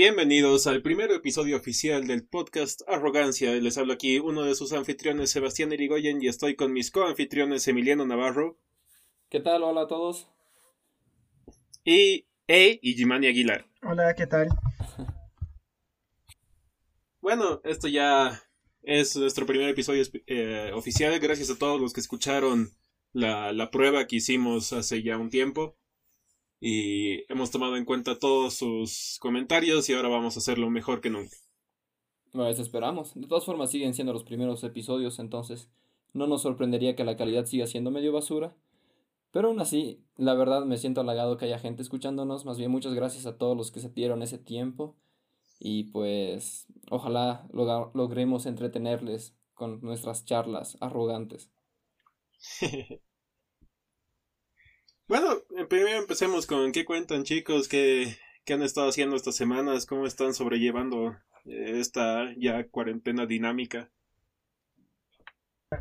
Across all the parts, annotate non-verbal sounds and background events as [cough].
bienvenidos al primer episodio oficial del podcast Arrogancia. Les hablo aquí uno de sus anfitriones, Sebastián Irigoyen, y estoy con mis coanfitriones, Emiliano Navarro. ¿Qué tal? Hola a todos. Y E y Jimani Aguilar. Hola, ¿qué tal? Bueno, esto ya es nuestro primer episodio eh, oficial. Gracias a todos los que escucharon la, la prueba que hicimos hace ya un tiempo y hemos tomado en cuenta todos sus comentarios y ahora vamos a hacerlo mejor que nunca. Bueno, eso esperamos. De todas formas siguen siendo los primeros episodios, entonces no nos sorprendería que la calidad siga siendo medio basura. Pero aún así, la verdad me siento halagado que haya gente escuchándonos. Más bien muchas gracias a todos los que se dieron ese tiempo. Y pues ojalá logremos entretenerles con nuestras charlas arrogantes. [laughs] Bueno, primero empecemos con qué cuentan chicos, qué, qué han estado haciendo estas semanas, cómo están sobrellevando eh, esta ya cuarentena dinámica.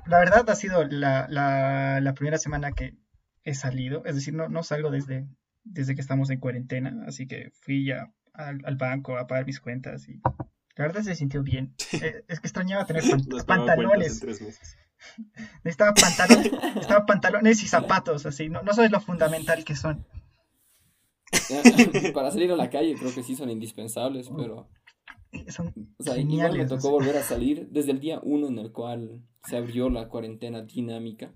La verdad ha sido la, la, la primera semana que he salido, es decir, no, no salgo desde, desde que estamos en cuarentena, así que fui ya al, al banco a pagar mis cuentas y la verdad se sintió bien. [laughs] Eh, es que extrañaba tener pantalones. Necesitaba pantalones, necesitaba pantalones y zapatos, así. No, no sabes lo fundamental que son. [laughs] Para salir a la calle creo que sí son indispensables, pero... Son o sea, igual me tocó volver a salir desde el día uno en el cual se abrió la cuarentena dinámica.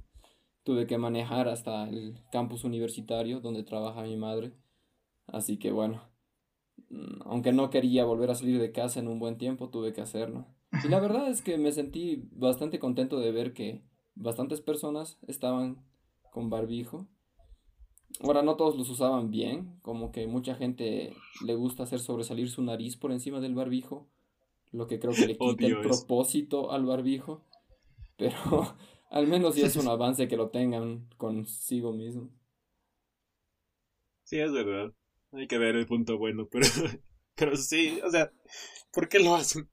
Tuve que manejar hasta el campus universitario donde trabaja mi madre. Así que bueno, mm, aunque no quería volver a salir de casa en un buen tiempo, tuve que hacerlo. Y la verdad es que me sentí bastante contento de ver que bastantes personas estaban con barbijo. Ahora no todos los usaban bien, como que mucha gente le gusta hacer sobresalir su nariz por encima del barbijo, lo que creo que le quita el propósito al barbijo, [laughs] pero [laughs] al menos ya es un avance que lo tengan consigo mismo. Sí, es verdad. Hay que ver el punto bueno, pero, [laughs] pero sí, o sea, ¿por qué lo hacen?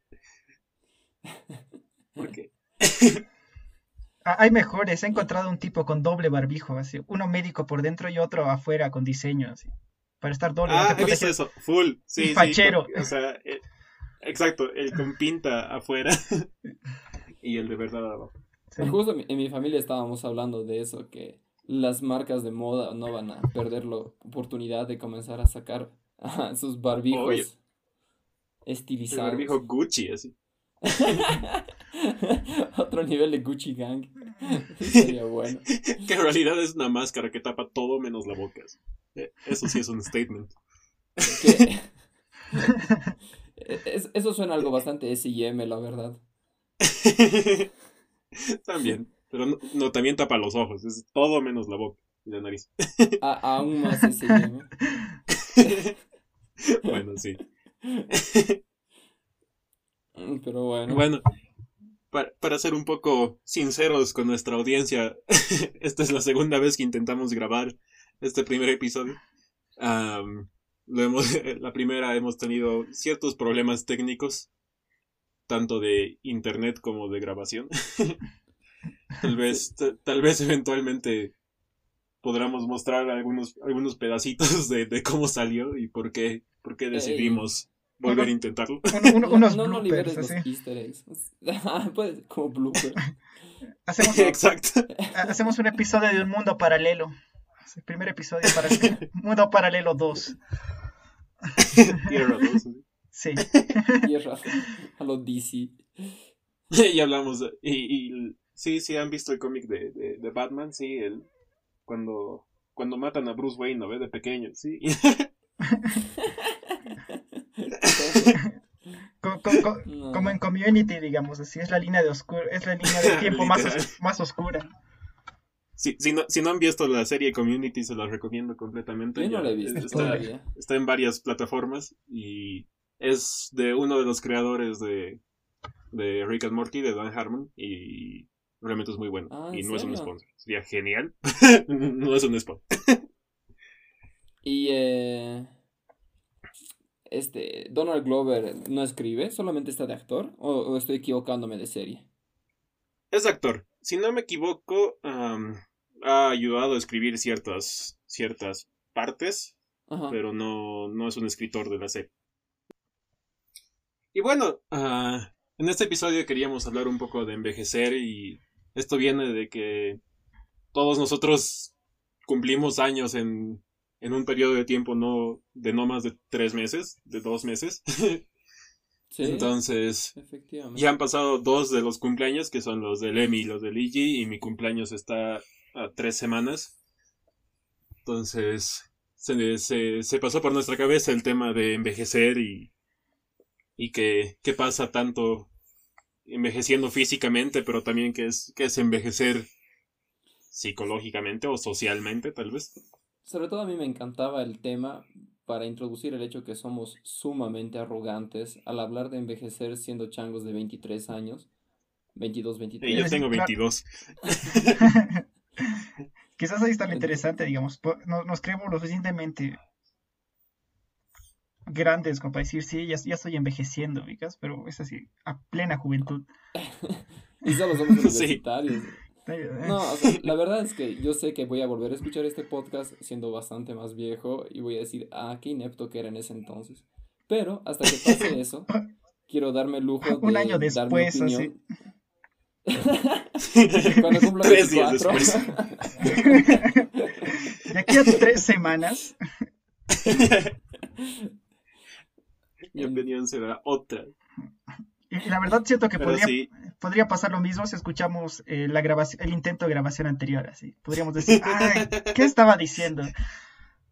¿Por qué? [laughs] Ah, hay mejores. He encontrado un tipo con doble barbijo, así. Uno médico por dentro y otro afuera con diseño, así. Para estar doble. Ah, he visto eso. Full. Sí, fachero. o sea, eh, exacto. El con [laughs] pinta afuera [laughs] y el de verdad abajo. Justo en mi familia estábamos hablando de eso, que las marcas de moda no van a perder la oportunidad de comenzar a sacar sus barbijos estilizados. El barbijo Gucci, así. [laughs] Otro nivel de Gucci Gang. [laughs] Sería bueno. Que en realidad es una máscara que tapa todo menos la boca. Eh, eso sí es un statement. [laughs] eso suena algo bastante S&M, la verdad. también. Pero no, también tapa los ojos. Es todo menos la boca y la nariz. aún más S&M. bueno, sí. Mm, pero bueno. Bueno, para, ser un poco sinceros con nuestra audiencia, [laughs] esta es la segunda vez que intentamos grabar este primer episodio. lo hemos, [laughs] la primera hemos tenido ciertos problemas técnicos, tanto de internet como de grabación. [laughs] tal vez, tal vez eventualmente podamos mostrar algunos, algunos pedacitos de, de, cómo salió y por qué, por qué decidimos volver a intentarlo. [laughs] unos no, no liberes los easter eggs. [laughs] Puede, como blooper. [laughs] Hacemos, Exacto. Hacemos un episodio de un mundo paralelo. El primer episodio para el Mundo Paralelo 2. Tierra 2. Sí. Tierra. A los DC. y hablamos. y, y, sí, sí, han visto el cómic de, de, de, Batman. Sí, el, cuando, cuando matan a Bruce Wayne, ¿no ve? De pequeño. Sí. [laughs] como, en Community, digamos, así es la línea de oscuro, es la línea de [laughs] tiempo más, más oscura. si, no, si no han visto la serie Community, se la recomiendo completamente. no la he visto está, está, en varias plataformas y es de uno de los creadores de, de Rick and Morty, de Dan Harmon, y realmente es muy bueno. Ah, y no es un sponsor. Sería genial. [laughs] no es un sponsor. y eh, este, Donald Glover no escribe, solamente está de actor, o, estoy equivocándome de serie. Es actor. Si no me equivoco, ha ayudado a escribir ciertas, ciertas partes, pero no, no es un escritor de la serie. y bueno, ah, en este episodio queríamos hablar un poco de envejecer y esto viene de que todos nosotros cumplimos años en, en un periodo de tiempo no de no más de tres meses, de dos meses. [laughs] Entonces, ya han pasado dos de los cumpleaños, que son los del Emi y los del Igi, y mi cumpleaños está a tres semanas. Entonces, se, se, se pasó por nuestra cabeza el tema de envejecer y, y que, qué pasa tanto envejeciendo físicamente, pero también que es, que es envejecer psicológicamente o socialmente, tal vez. Sobre todo a mí me encantaba el tema para introducir el hecho que somos sumamente arrogantes al hablar de envejecer siendo changos de 23 años. 22, 23. yo tengo 22. [laughs] Quizás ahí está lo interesante, digamos. Nos, creemos lo suficientemente grandes como para decir, sí, ya, ya estoy envejeciendo, pero es así, a plena juventud. [laughs] y solo somos [laughs] universitarios. No, o sea, la verdad es que yo sé que voy a volver a escuchar este podcast siendo bastante más viejo y voy a decir, ah, qué inepto que era en ese entonces. Pero hasta que pase eso, quiero darme el lujo de Un año después, dar mi opinión. [laughs] Cuando cumpla tres días después. de aquí a tres semanas. Mi opinión será otra. La verdad siento que podría, podría pasar lo mismo si escuchamos eh, la grabación, el intento de grabación anterior, así. Podríamos decir, [laughs] ay, ¿qué estaba diciendo?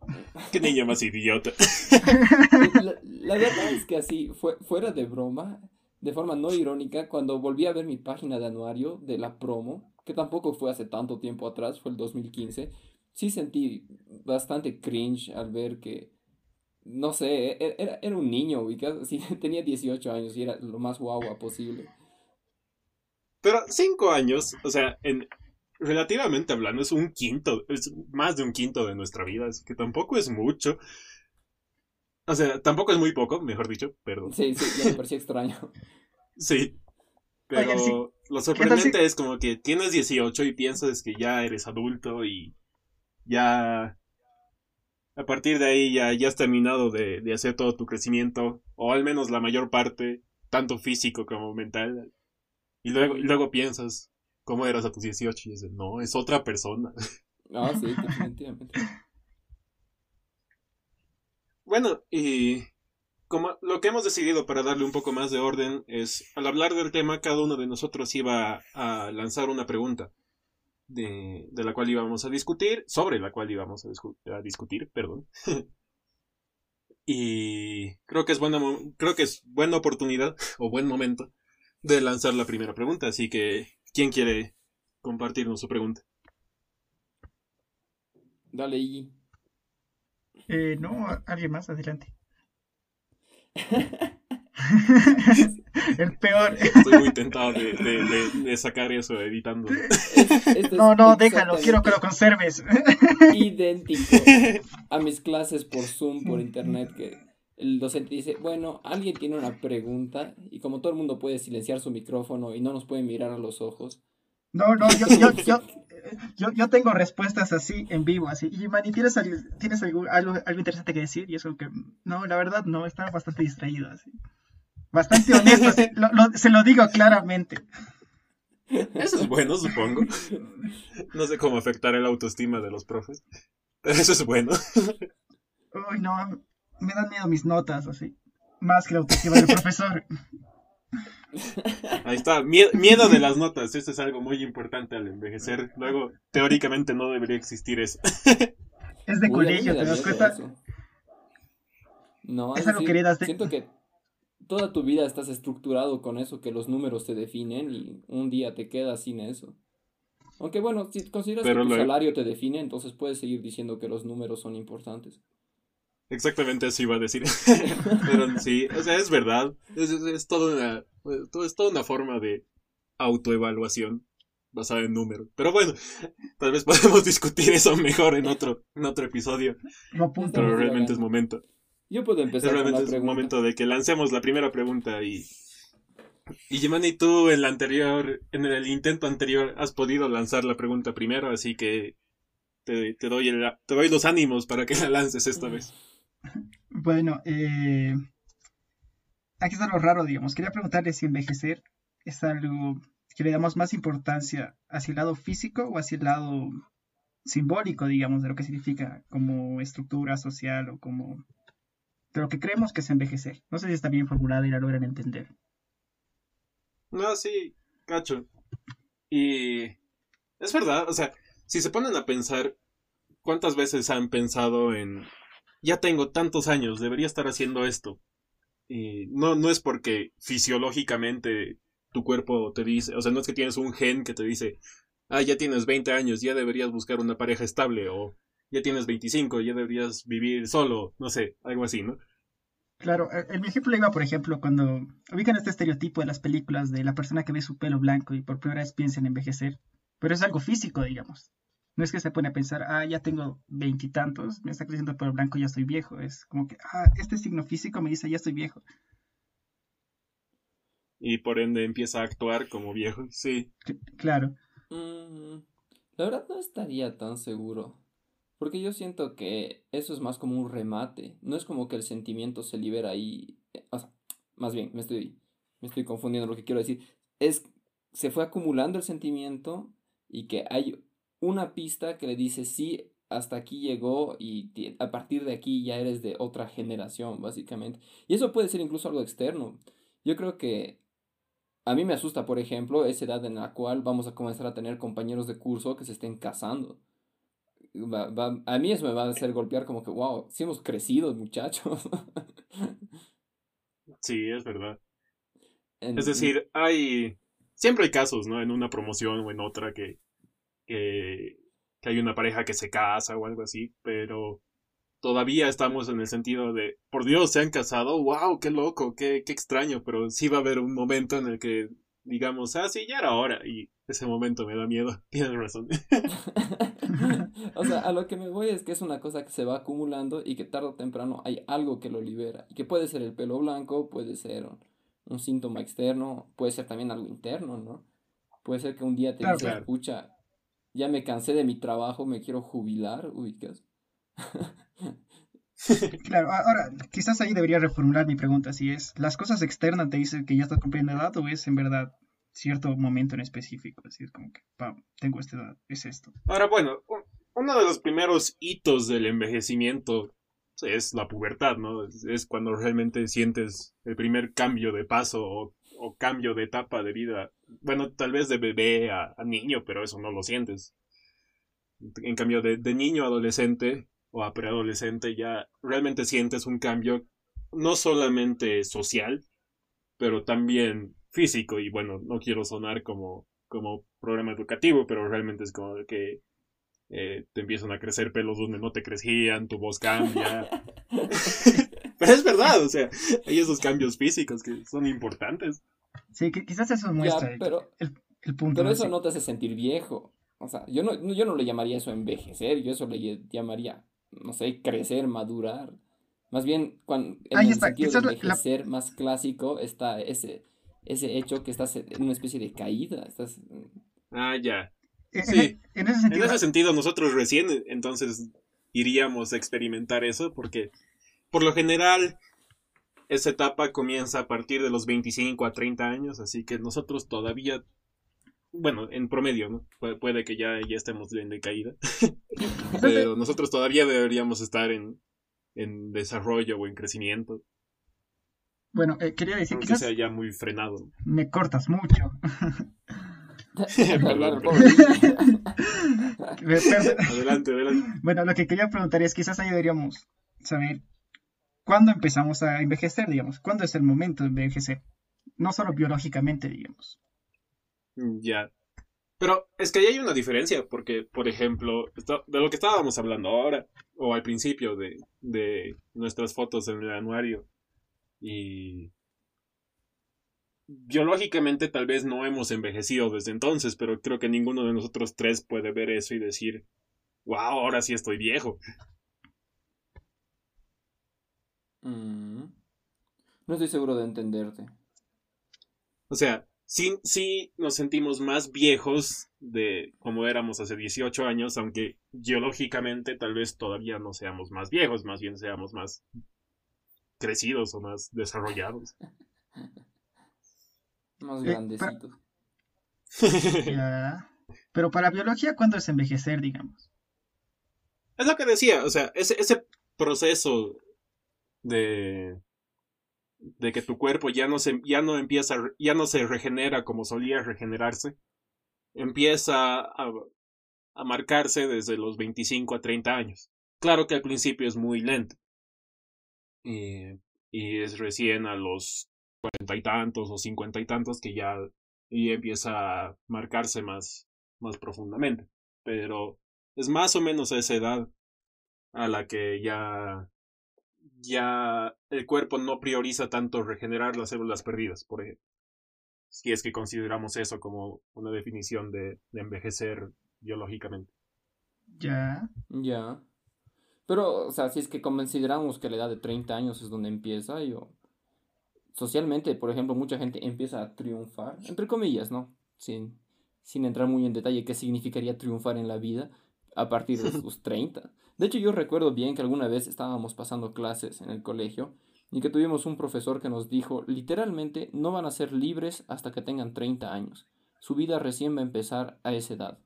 [laughs] Qué niño más idiota. [laughs] La, verdad es que así, fuera de broma, de forma no irónica, cuando volví a ver mi página de anuario de la promo, que tampoco fue hace tanto tiempo atrás, fue el 2015, sí sentí bastante cringe al ver que no sé, e-, era, era un niño, [laughs] sí, tenía 18 años y era lo más guagua posible. Pero 5 años, o sea, en relativamente hablando, es un quinto, es más de un quinto de nuestra vida, así que tampoco es mucho. O sea, tampoco es muy poco, mejor dicho, perdón. Sí, sí, ya me parecía [laughs] extraño. sí. Pero lo sorprendente es como que tienes 18 y piensas que ya eres adulto y ya a partir de ahí ya, ya has terminado de, hacer todo tu crecimiento, o al menos la mayor parte, tanto físico como mental. Y luego, luego piensas, ¿cómo eras a tus 18? Y dices, no, es otra persona. Ah, sí, definitivamente. bueno, y como lo que hemos decidido para darle un poco más de orden es, al hablar del tema, cada uno de nosotros iba a lanzar una pregunta de, la cual íbamos a discutir, sobre la cual íbamos a, discutir, perdón. [laughs] y creo que es buena, creo que es buena oportunidad [laughs] o buen momento de lanzar la primera pregunta, así que ¿quién quiere compartirnos su pregunta? Dale, Iggy. Eh, no, alguien más, adelante. [laughs] [laughs] el peor. Estoy muy tentado de, sacar eso editando. no, no, déjalo, quiero que lo conserves. Idéntico a mis clases por Zoom, por internet, que el docente dice, bueno, alguien tiene una pregunta y como todo el mundo puede silenciar su micrófono y no nos puede mirar a los ojos. No, no, yo, yo, yo, yo, yo tengo respuestas así en vivo, así. Y Manny, ¿tienes, ¿tienes algo, algo, algo interesante que decir? Y eso que, no, la verdad no, estaba bastante distraído así. Bastante honesto, se lo digo claramente. Eso es bueno, supongo. No sé cómo afectar el autoestima de los profes, pero eso es bueno. Uy, no, me dan miedo mis notas, así. Más que la autoestima del profesor. Ahí está, miedo, de las notas, eso es algo muy importante al envejecer. Luego, teóricamente no debería existir eso. Es de colegio, ¿te das cuenta? No, es algo que Siento que toda tu vida estás estructurado con eso, que los números te definen y un día te quedas sin eso. Aunque bueno, si consideras que tu salario te define, entonces puedes seguir diciendo que los números son importantes. Exactamente eso iba a decir. [laughs] Pero sí, o sea, es verdad. Es, es, toda una, es toda una forma de autoevaluación basada en números. Pero bueno, tal vez podemos [laughs] discutir eso mejor en otro, en otro episodio. No, Pero realmente es momento. Yo puedo empezar. Realmente es momento de que lancemos la primera pregunta y. Y Jimani, tú en la anterior, en el intento anterior, has podido lanzar la pregunta primero, así que te, te doy, el, te doy los ánimos para que la lances esta vez. [laughs] Bueno, eh, aquí está lo raro, digamos. Quería preguntarle si envejecer es algo que le damos más importancia hacia el lado físico o hacia el lado simbólico, digamos, de lo que significa como estructura social o como de lo que creemos que es envejecer. No sé si está bien formulada y la logran entender. No, sí, cacho. Y es verdad, o sea, si se ponen a pensar, ¿cuántas veces han pensado en, ya tengo tantos años, debería estar haciendo esto? Y no, no es porque fisiológicamente tu cuerpo te dice, o sea, no es que tienes un gen que te dice, ah, ya tienes 20 años, ya deberías buscar una pareja estable, o ya tienes 25, ya deberías vivir solo, no sé, algo así, ¿no? Claro, e, en mi ejemplo iba, por ejemplo, cuando ubican este estereotipo de las películas de la persona que ve su pelo blanco y por primera vez piensa en envejecer, pero es algo físico, digamos. No es que se pone a pensar, ah, ya tengo veintitantos, me está creciendo el pelo blanco, ya estoy viejo. Es como que, ah, este signo físico me dice, ya estoy viejo. Y por ende empieza a actuar como viejo, sí. claro. Mm, la verdad no estaría tan seguro. Porque yo siento que eso es más como un remate. No es como que el sentimiento se libera ahí. Eh, o sea, más bien, me estoy, me estoy confundiendo lo que quiero decir. Es, se fue acumulando el sentimiento y que hay una pista que le dice, sí, hasta aquí llegó y a partir de aquí ya eres de otra generación, básicamente. Y eso puede ser incluso algo externo. Yo creo que a mí me asusta, por ejemplo, esa edad en la cual vamos a comenzar a tener compañeros de curso que se estén casando a mí eso me va a hacer golpear como que, wow, sí hemos crecido, muchachos. [laughs] sí, es verdad. es decir, hay... Siempre hay casos, ¿no? En una promoción o en otra que, que, que hay una pareja que se casa o algo así, pero todavía estamos en el sentido de, por Dios, se han casado, wow, qué loco, qué, qué extraño, pero sí va a haber un momento en el que digamos, ah, sí, ya era hora. Y ese momento me da miedo. [laughs] Tienes razón. [laughs] o sea, a lo que me voy es que es una cosa que se va acumulando y que tarde o temprano hay algo que lo libera. Y que puede ser el pelo blanco, puede ser un, síntoma externo, puede ser también algo interno, ¿no? Puede ser que un día te digas, escucha, ya me cansé de mi trabajo, me quiero jubilar, ubicas. [laughs] claro, ahora, quizás ahí debería reformular mi pregunta, si es, ¿las cosas externas te dicen que ya estás cumpliendo edad o es en verdad cierto momento en específico? Así es como que, tengo esta edad, es esto. Ahora, bueno, uno de los primeros hitos del envejecimiento es la pubertad, ¿no? Es, cuando realmente sientes el primer cambio de paso o, cambio de etapa de vida. Bueno, tal vez de bebé a, niño, pero eso no lo sientes. En cambio, de, de niño a adolescente, o a preadolescente ya realmente sientes un cambio no solamente social, pero también físico. Y bueno, no quiero sonar como, como programa educativo, pero realmente es como que eh, te empiezan a crecer pelos donde no te crecían, tu voz cambia. [laughs] pero es verdad, o sea, hay esos cambios físicos que son importantes. Sí, que quizás eso muestra pero, el, punto. Pero eso no te hace sentir viejo. O sea, yo no, yo no le llamaría eso envejecer, yo eso le llamaría no sé, crecer, madurar. Más bien, cuando, en el sentido de envejecer más clásico está ese, ese hecho que estás en una especie de caída. Estás... Ah, ya. Sí, en, ese sentido, en ese sentido nosotros recién entonces iríamos a experimentar eso porque por lo general esa etapa comienza a partir de los 25 a 30 años, así que nosotros todavía bueno, en promedio, ¿no? puede que ya, ya estemos en decaída. [laughs] Pero nosotros todavía deberíamos estar en, en desarrollo o en crecimiento. Bueno, eh, quería decir que quizás sea ya muy frenado. Me cortas mucho. adelante, adelante. Bueno, lo que quería preguntar es, quizás ahí deberíamos saber cuándo empezamos a envejecer, digamos. ¿Cuándo es el momento de envejecer? No solo biológicamente, digamos. Ya. Pero es que ahí hay una diferencia, porque, por ejemplo, de lo que estábamos hablando ahora, o al principio de, de nuestras fotos en el anuario, y biológicamente tal vez no hemos envejecido desde entonces, pero creo que ninguno de nosotros tres puede ver eso y decir, wow, ahora sí estoy viejo. Mm. No estoy seguro de entenderte. O sea, sí, sí nos sentimos más viejos de como éramos hace 18 años, aunque geológicamente tal vez todavía no seamos más viejos, más bien seamos más crecidos o más desarrollados. [laughs] Más eh, grandecitos. [laughs] Pero para biología, ¿cuándo es envejecer, digamos? Es lo que decía, o sea, ese, ese proceso de de que tu cuerpo ya no se ya no empieza ya no se regenera como solía regenerarse empieza a, a marcarse desde los 25 a 30 años claro que al principio es muy lento y, y es recién a los cuarenta y tantos o cincuenta y tantos que ya y empieza a marcarse más más profundamente pero es más o menos a esa edad a la que ya ya el cuerpo no prioriza tanto regenerar las células perdidas, por ejemplo. Si es que consideramos eso como una definición de, de envejecer biológicamente. Ya. Ya. Pero, o sea, si es que consideramos que la edad de 30 años es donde empieza, yo. Socialmente, por ejemplo, mucha gente empieza a triunfar, entre comillas, ¿no? Sin, sin entrar muy en detalle qué significaría triunfar en la vida a partir de [laughs] sus 30. De hecho, yo recuerdo bien que alguna vez estábamos pasando clases en el colegio y que tuvimos un profesor que nos dijo, literalmente, no van a ser libres hasta que tengan 30 años. Su vida recién va a empezar a esa edad.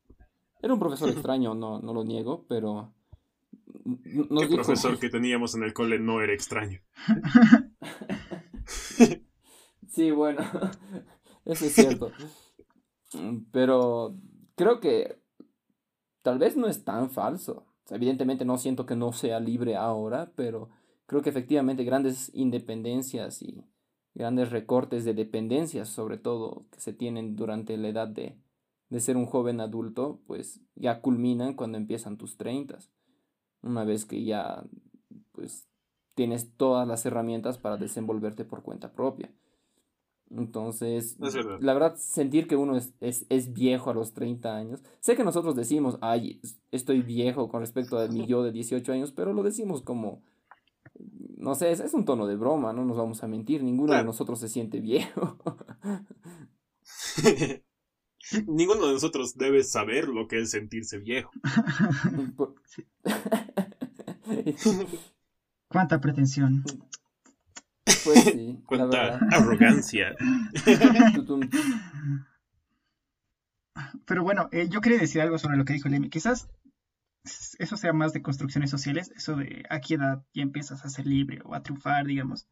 Era un profesor [laughs] extraño, no, no lo niego, pero... Nos el profesor que teníamos en el cole no era extraño. [laughs] sí, bueno, [laughs] eso es cierto. Pero creo que tal vez no es tan falso. evidentemente no siento que no sea libre ahora, pero creo que efectivamente grandes independencias y grandes recortes de dependencias, sobre todo, que se tienen durante la edad de, de ser un joven adulto, pues ya culminan cuando empiezan tus treintas. Una vez que ya pues tienes todas las herramientas para desenvolverte por cuenta propia. Entonces, la verdad, sentir que uno es, es, es, viejo a los 30 años. Sé que nosotros decimos, ay, estoy viejo con respecto a mi yo de 18 años, pero lo decimos como, no sé, es, es un tono de broma, no nos vamos a mentir, ninguno de nosotros se siente viejo. [laughs] [laughs] ninguno de nosotros debe saber lo que es sentirse viejo. [laughs] ¿Cuánta pretensión? Pues sí. [laughs] Cuánta arrogancia. Pero bueno, eh, yo quería decir algo sobre lo que dijo Lemmy. Quizás eso sea más de construcciones sociales, eso de a qué edad ya empiezas a ser libre o a triunfar, digamos.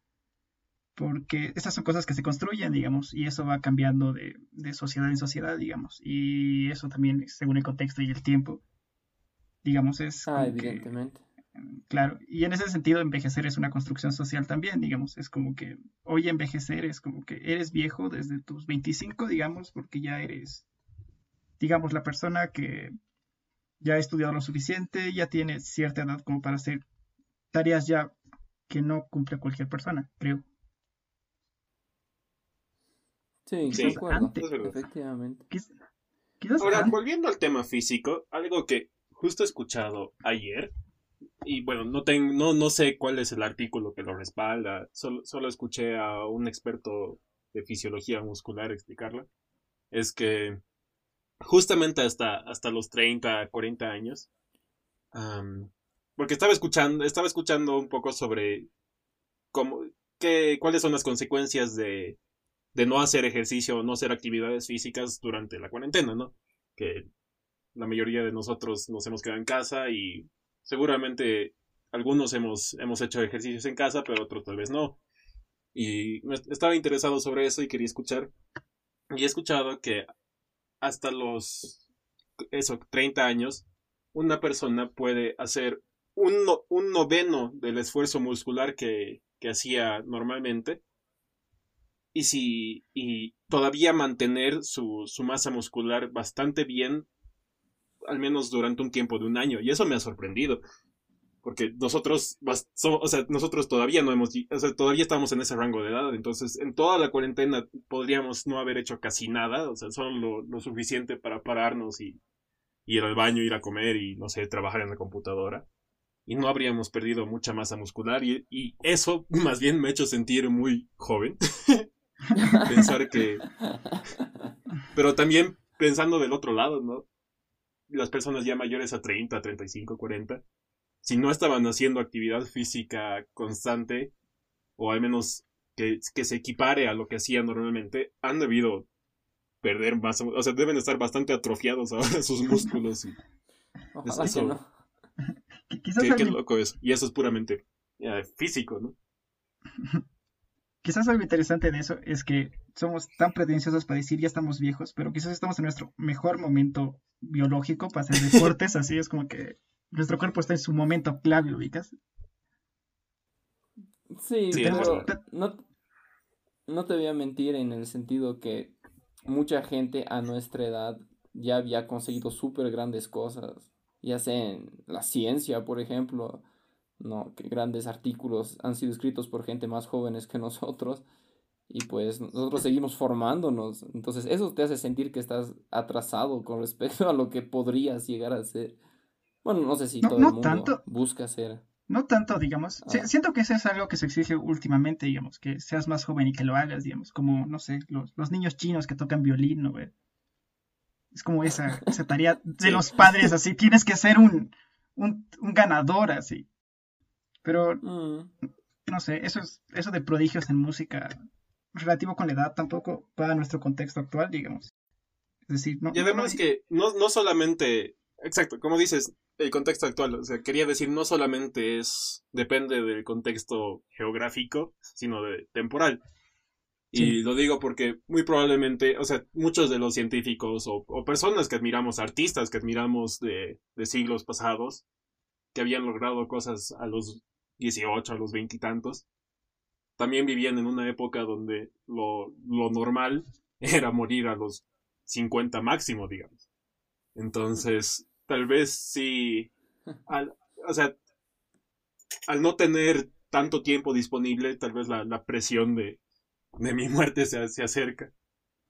Porque estas son cosas que se construyen, digamos, y eso va cambiando de, de sociedad en sociedad, digamos. Y eso también, según el contexto y el tiempo, digamos, es... Ah, evidentemente. Claro, y en ese sentido envejecer es una construcción social también, digamos, es como que hoy envejecer es como que eres viejo desde tus 25, digamos, porque ya eres, digamos, la persona que ya ha estudiado lo suficiente, ya tiene cierta edad como para hacer tareas ya que no cumple cualquier persona, creo. Sí, sí. efectivamente. Ahora, volviendo al tema físico, algo que justo he escuchado ayer y bueno, no, tengo, no, no sé cuál es el artículo que lo respalda, solo, solo escuché a un experto de fisiología muscular explicarlo, es que justamente hasta, hasta los 30, 40 años, porque estaba escuchando, estaba escuchando un poco sobre cómo, qué, cuáles son las consecuencias de, de no hacer ejercicio o no hacer actividades físicas durante la cuarentena, ¿no? Que la mayoría de nosotros nos hemos quedado en casa y seguramente algunos hemos, hemos hecho ejercicios en casa, pero otros tal vez no. Y estaba interesado sobre eso y quería escuchar. Y he escuchado que hasta los, eso, 30 años, una persona puede hacer un, un noveno del esfuerzo muscular que, que hacía normalmente. Y si, y todavía mantener su, su masa muscular bastante bien al menos durante un tiempo de un año. Y eso me ha sorprendido. Porque nosotros, o sea, nosotros todavía no hemos, o sea, todavía estamos en ese rango de edad. Entonces, en toda la cuarentena podríamos no haber hecho casi nada. O sea, solo lo, suficiente para pararnos y, ir al baño, ir a comer y, no sé, trabajar en la computadora. Y no habríamos perdido mucha masa muscular. Y, y eso [laughs] más bien me ha hecho sentir muy joven. [laughs] [laughs] Pensar que... Pero también pensando del otro lado, ¿no? las personas ya mayores a 30, 35, 40, si no estaban haciendo actividad física constante, o al menos que, que se equipare a lo que hacían normalmente, han debido perder más, o sea, deben estar bastante atrofiados [laughs] ahora sus músculos. Y eso, qué, loco es. Y eso es puramente físico, ¿no? [laughs] Quizás algo interesante de eso es que somos tan pretenciosos para decir ya estamos viejos, pero quizás estamos en nuestro mejor momento biológico para hacer deportes, [laughs] así es como que nuestro cuerpo está en su momento clave, ubicas. Sí, pero no, no te voy a mentir en el sentido que mucha gente a nuestra edad ya había conseguido súper grandes cosas, ya sea en la ciencia, por ejemplo, ¿no? que grandes artículos han sido escritos por gente más jóvenes que [laughs] nosotros y pues nosotros seguimos formándonos. Entonces eso te hace sentir que estás atrasado con respecto a lo que podrías llegar a ser. Bueno, no sé si todo el mundo busca ser. No tanto, digamos. Ah. Siento que eso es algo que se exige últimamente, digamos, que seas más joven y que lo hagas, digamos, como, no sé, los, los niños chinos que tocan violín, ¿no? Es como esa, esa tarea de [laughs] los padres, así, tienes que ser un, un, un ganador, así. Pero, mm. no sé, eso, es, eso de prodigios en música relativo con la edad tampoco va a nuestro contexto actual, digamos. Es decir, no. Y además que no, no solamente, exacto, como dices, el contexto actual, o sea, quería decir, no solamente es, depende del contexto geográfico, sino de temporal. Y lo digo porque muy probablemente, o sea, muchos de los científicos o, o personas que admiramos, artistas que admiramos de, de, siglos pasados, que habían logrado cosas a los 18, a los veintitantos, también vivían en una época donde lo, lo normal [laughs] era morir a los 50 máximo, digamos. Entonces, tal vez sí, al, o sea, al no tener tanto tiempo disponible, tal vez la, la presión de, de mi muerte se, se acerca.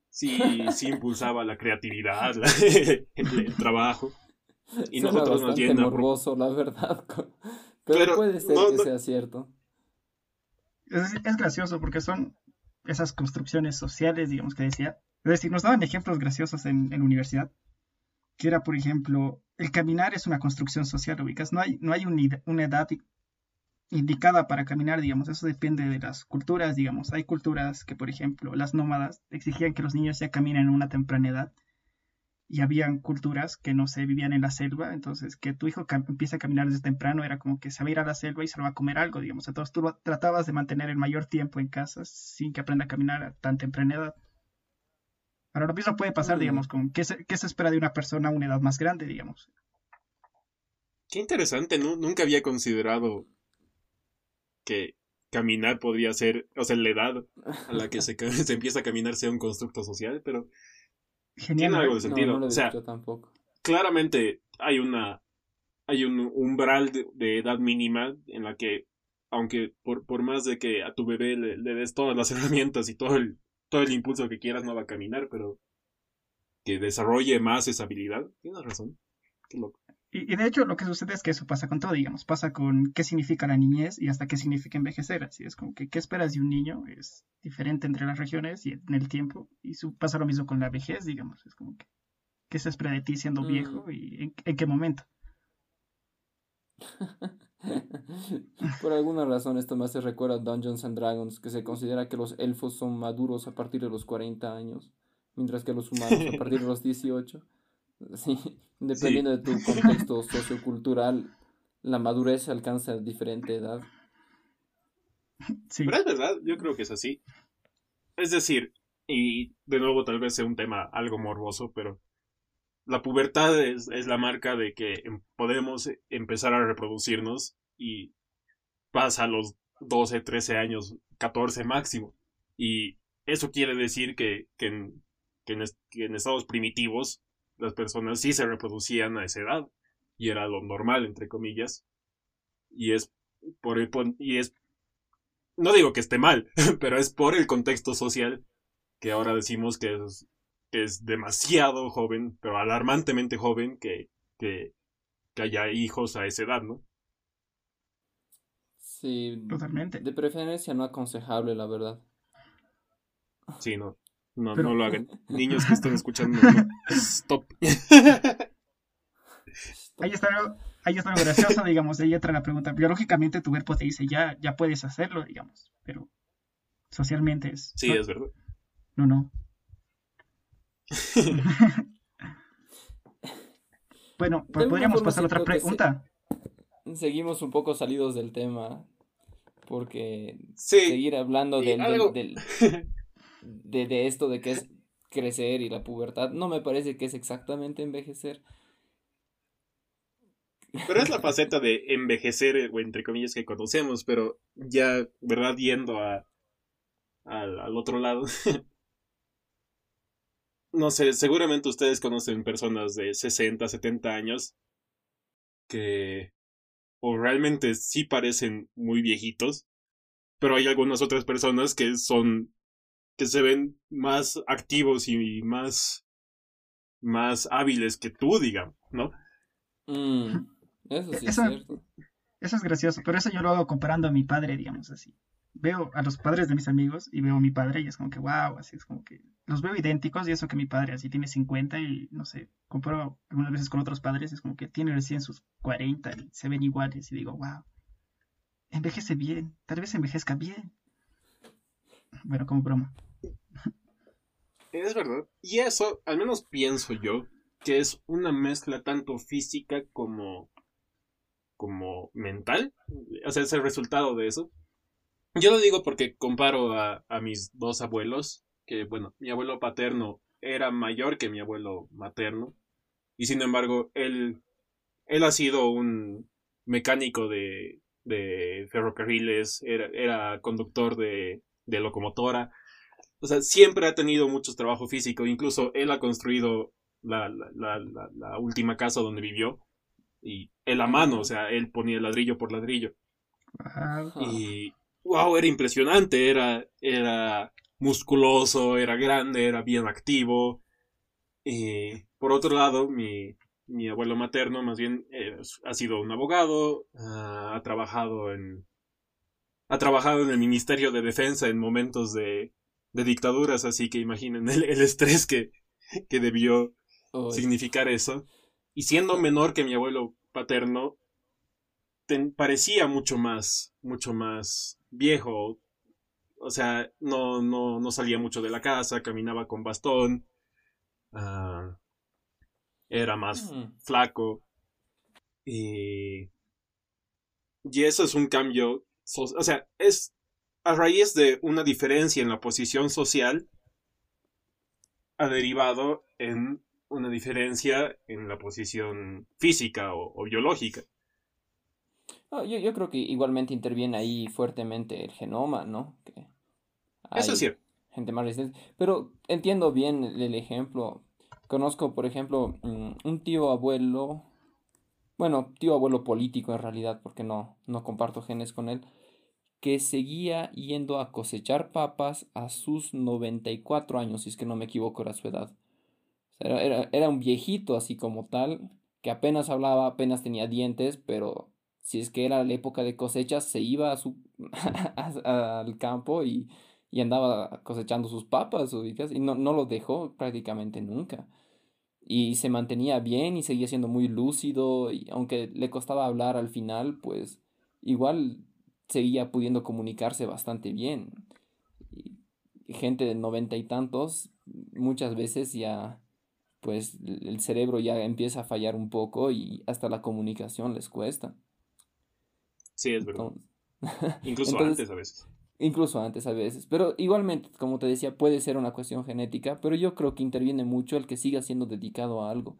Sí, [laughs] sí impulsaba la creatividad, [laughs] el, trabajo. Y nosotros nos morboso, la verdad. Pero, puede ser que sea cierto. Es, gracioso porque son esas construcciones sociales, digamos que decía. Es decir, nos daban ejemplos graciosos en, en la universidad, que era, por ejemplo, el caminar es una construcción social, ubicas. No hay, no hay una edad indicada para caminar, digamos. Eso depende de las culturas, digamos. Hay culturas que, por ejemplo, las nómadas exigían que los niños ya caminen en una temprana edad y habían culturas que no se vivían en la selva, entonces que tu hijo empiece a caminar desde temprano era como que se va a ir a la selva y se lo va a comer algo, digamos. Entonces tú tratabas de mantener el mayor tiempo en casa sin que aprenda a caminar a tan temprana edad. Ahora lo mismo puede pasar, mm. digamos, con qué se, qué se espera de una persona a una edad más grande, digamos. Qué interesante, nunca había considerado que caminar podría ser, o sea, la edad a la que se, [laughs] se empieza a caminar sea un constructo social, pero Genial. Tiene algo de sentido. o sea, tampoco. claramente hay una hay un umbral de, edad mínima en la que aunque por, por más de que a tu bebé le, des todas las [laughs] herramientas y todo el todo el impulso que quieras no va a caminar, pero que desarrolle más esa habilidad. Tienes razón. Qué loco. Y, de hecho lo que sucede es que eso pasa con todo, digamos, pasa con qué significa la niñez y hasta qué significa envejecer. Así es como que qué esperas de un niño es diferente entre las regiones y en el tiempo. Y su, pasa lo mismo con la vejez, digamos. Es como que qué se espera de ti siendo viejo mm. y en, qué momento. [laughs] Por alguna razón esto me hace recuerdo a Dungeons and Dragons, que se considera que los elfos son maduros a partir de los 40 años, mientras que los humanos a partir de los 18. [laughs] Sí, dependiendo de tu contexto sociocultural, la madurez alcanza a diferente edad. Sí. Pero es verdad, yo creo que es así. Es decir, y de nuevo tal vez sea un tema algo morboso, pero la pubertad es, es la marca de que em, podemos empezar a reproducirnos y pasa a los 12, 13 años, 14 máximo. Y eso quiere decir que, que, en, que en estados primitivos las personas sí se reproducían a esa edad y era lo normal entre comillas y es por el y es no digo que esté mal [laughs] pero es por el contexto social que ahora decimos que es, es demasiado joven pero alarmantemente joven que, que, que haya hijos a esa edad no sí totalmente. de preferencia no aconsejable la verdad. Sí no no, no lo hagan. [laughs] Niños que están escuchando, stop. [laughs] Ahí está, ahí está lo gracioso, digamos. Ahí entra la pregunta. Biológicamente tu cuerpo te dice, ya, ya puedes hacerlo, digamos. Pero socialmente es. Sí, es verdad. No, no. [laughs] bueno, pues podríamos pasar a otra pregunta. seguimos un poco salidos del tema. Porque seguir hablando del, de, de esto de que es crecer y la pubertad, no me parece que es exactamente envejecer. Pero es la faceta de envejecer, o entre comillas, que conocemos, pero ya, ¿verdad? Yendo a, al, otro lado. [laughs] no sé, seguramente ustedes conocen personas de 60, 70 años que o realmente sí parecen muy viejitos, pero hay algunas otras personas que son que se ven más activos y más más hábiles que tú, digamos, ¿no? Mm, eso sí es cierto. Eso es gracioso, pero eso yo lo hago comparando a mi padre, digamos así veo a los padres de mis amigos y veo a mi padre y es como que, wow, así es como que los veo idénticos y eso que mi padre así tiene 50 y no sé, comparo algunas veces con otros padres, es como que tiene recién sus 40 y se ven iguales y digo, wow, envejece bien, tal vez envejezca bien. Bueno, como broma. Es verdad. Y eso, al menos pienso yo, que es una mezcla tanto física como como mental. O sea, es el resultado de eso. Yo lo digo porque comparo a, a mis dos abuelos, que bueno, mi abuelo paterno era mayor que mi abuelo materno, y sin embargo, él, él ha sido un mecánico de, de ferrocarriles, era, era conductor de, de locomotora, o sea, siempre ha tenido mucho trabajo físico, incluso él ha construido la, la, la, la, última casa donde vivió, y él a mano, o sea, él ponía ladrillo por ladrillo. Y, wow, era impresionante, era, era musculoso, era grande, era bien activo. Y por otro lado, mi, mi abuelo materno más bien ha sido un abogado, ha trabajado en ha trabajado en el Ministerio de Defensa en momentos de, de dictaduras, así que imaginen el, estrés que, que debió significar eso. Y siendo menor que mi abuelo paterno, parecía mucho más, mucho más viejo. O sea, no, no, no salía mucho de la casa, caminaba con bastón. Ah, era más mm. flaco. Y, y eso es un cambio. O sea, es a raíz de una diferencia en la posición social, ha derivado en una diferencia en la posición física o biológica. yo, yo, creo que igualmente interviene ahí fuertemente el genoma, ¿no? Que Eso es cierto. Gente más resistente. Pero entiendo bien el, ejemplo. Conozco, por ejemplo, mm, un tío abuelo, bueno, tío abuelo político en realidad, porque no, no comparto genes con él, que seguía yendo a cosechar papas a sus 94 años, si es que no me equivoco, era su edad. era, era, era un viejito así como tal, que apenas hablaba, apenas tenía dientes, pero si es que era la época de cosechas, se iba a su, [laughs] al campo y, y, andaba cosechando sus papas, y no, no lo dejó prácticamente nunca. Y se mantenía bien y seguía siendo muy lúcido, y aunque le costaba hablar al final, pues igual seguía pudiendo comunicarse bastante bien. Gente de noventa y tantos, muchas veces ya pues el cerebro ya empieza a fallar un poco y hasta la comunicación les cuesta. Sí, es verdad. [laughs] incluso antes a veces. Incluso antes a veces. Pero igualmente, como te decía, puede ser una cuestión genética, pero yo creo que interviene mucho el que siga siendo dedicado a algo.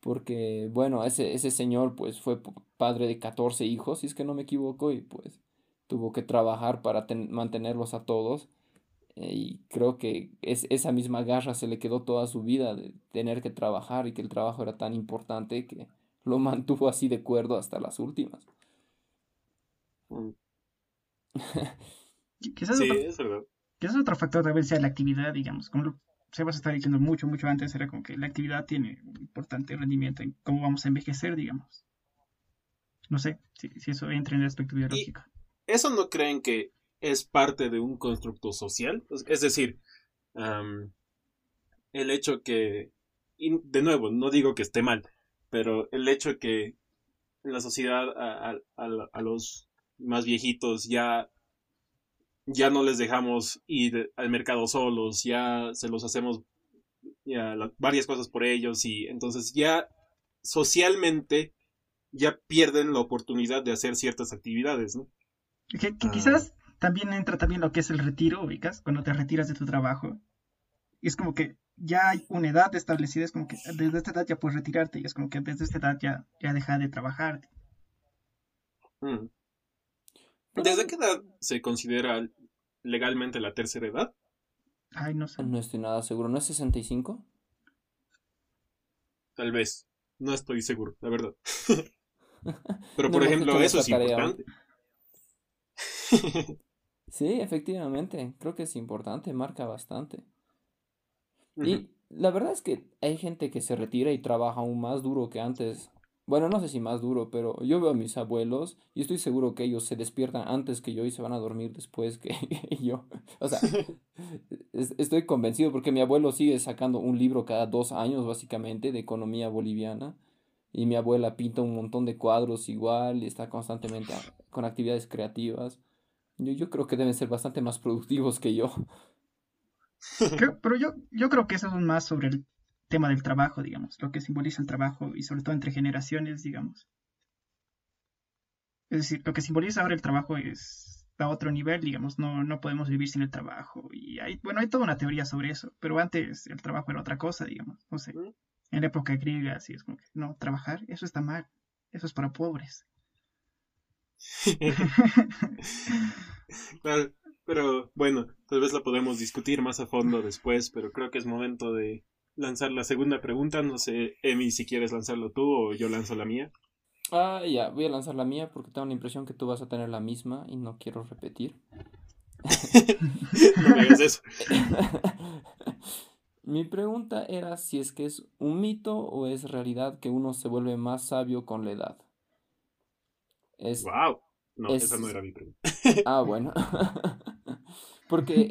Porque, bueno, ese, ese señor pues fue padre de 14 hijos, si es que no me equivoco, y pues tuvo que trabajar para mantenerlos a todos. Eh, y creo que es, esa misma garra se le quedó toda su vida de tener que trabajar y que el trabajo era tan importante que lo [laughs] mantuvo así de cuerdo hasta las últimas. Mm. [laughs] quizás, sí, otro, es verdad. quizás otro factor también sea la actividad, digamos, como lo Sebas estaba diciendo mucho, mucho antes, era como que la actividad tiene un importante rendimiento en cómo vamos a envejecer, digamos. No sé si, eso entra en el aspecto biológico. ¿Eso no creen que es parte de un constructo social? Es decir, el hecho que, y de nuevo, no digo que esté mal, pero el hecho que la sociedad a, a los más viejitos ya ya no les dejamos ir al mercado solos, ya se los hacemos ya, varias cosas por ellos y entonces ya socialmente ya pierden la oportunidad de hacer ciertas actividades, ¿no? Que, ah. quizás también entra también lo que es el retiro, ubicas, cuando te retiras de tu trabajo. Y es como que ya hay una edad establecida, es como que desde esta edad ya puedes retirarte y es como que desde esta edad ya, ya deja de trabajar. Mm. ¿Desde qué edad se considera legalmente la tercera edad? Ay, no sé. No estoy nada seguro. ¿No es 65? Tal vez. No estoy seguro, la verdad. [laughs] Pero, por ejemplo, eso es importante. [laughs] sí, efectivamente. Creo que es importante. Marca bastante. Y la verdad es que hay gente que se retira y trabaja aún más duro que antes bueno, no sé si más duro, pero yo veo a mis abuelos y estoy seguro que ellos se despiertan antes que yo y se van a dormir después que, [laughs] yo. O sea, [laughs] estoy convencido porque mi abuelo sigue sacando un libro cada dos años básicamente de economía boliviana y mi abuela pinta un montón de cuadros igual y está constantemente con actividades creativas. Yo, yo creo que deben ser bastante más productivos que yo. [laughs] pero yo, yo creo que eso es más sobre el tema del trabajo, digamos, lo que simboliza el trabajo y sobre todo entre generaciones, digamos. Es decir, lo que simboliza ahora el trabajo es a otro nivel, digamos, no, no podemos vivir sin el trabajo. Y hay, bueno, hay toda una teoría sobre eso, pero antes el trabajo era otra cosa, digamos, no sé. En la época griega, así es como que, no, trabajar, eso está mal, eso es para pobres. [laughs] pero bueno, tal vez la podemos discutir más a fondo después, pero creo que es momento de lanzar la segunda pregunta. No sé, Emi, si quieres lanzarlo tú o yo lanzo la mía. Ah, ya, voy a lanzar la mía porque tengo la impresión que tú vas a tener la misma y no quiero repetir. [laughs] no me hagas eso. [laughs] Mi pregunta era si es que es un mito o es realidad que uno se vuelve más sabio con la edad. Es, wow. No, esa no era mi pregunta. [laughs] ah, bueno. [laughs] Porque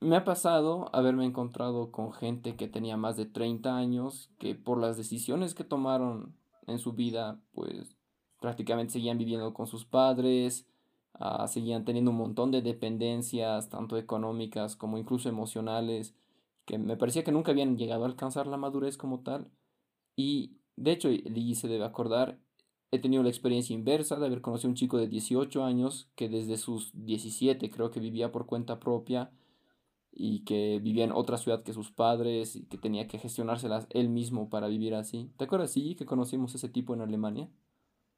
me ha pasado haberme encontrado con gente que tenía más de 30 años, que por las decisiones que tomaron en su vida, pues prácticamente seguían viviendo con sus padres, ah, seguían teniendo un montón de dependencias, tanto económicas como incluso emocionales, que me parecía que nunca habían llegado a alcanzar la madurez como tal. Y de hecho, Lee se debe acordar, he tenido la experiencia inversa de haber conocido a un chico de 18 años que desde sus 17 creo que vivía por cuenta propia y que vivía en otra ciudad que sus padres y que tenía que gestionárselas él mismo para vivir así. ¿Te acuerdas, sí, que conocimos ese tipo en Alemania?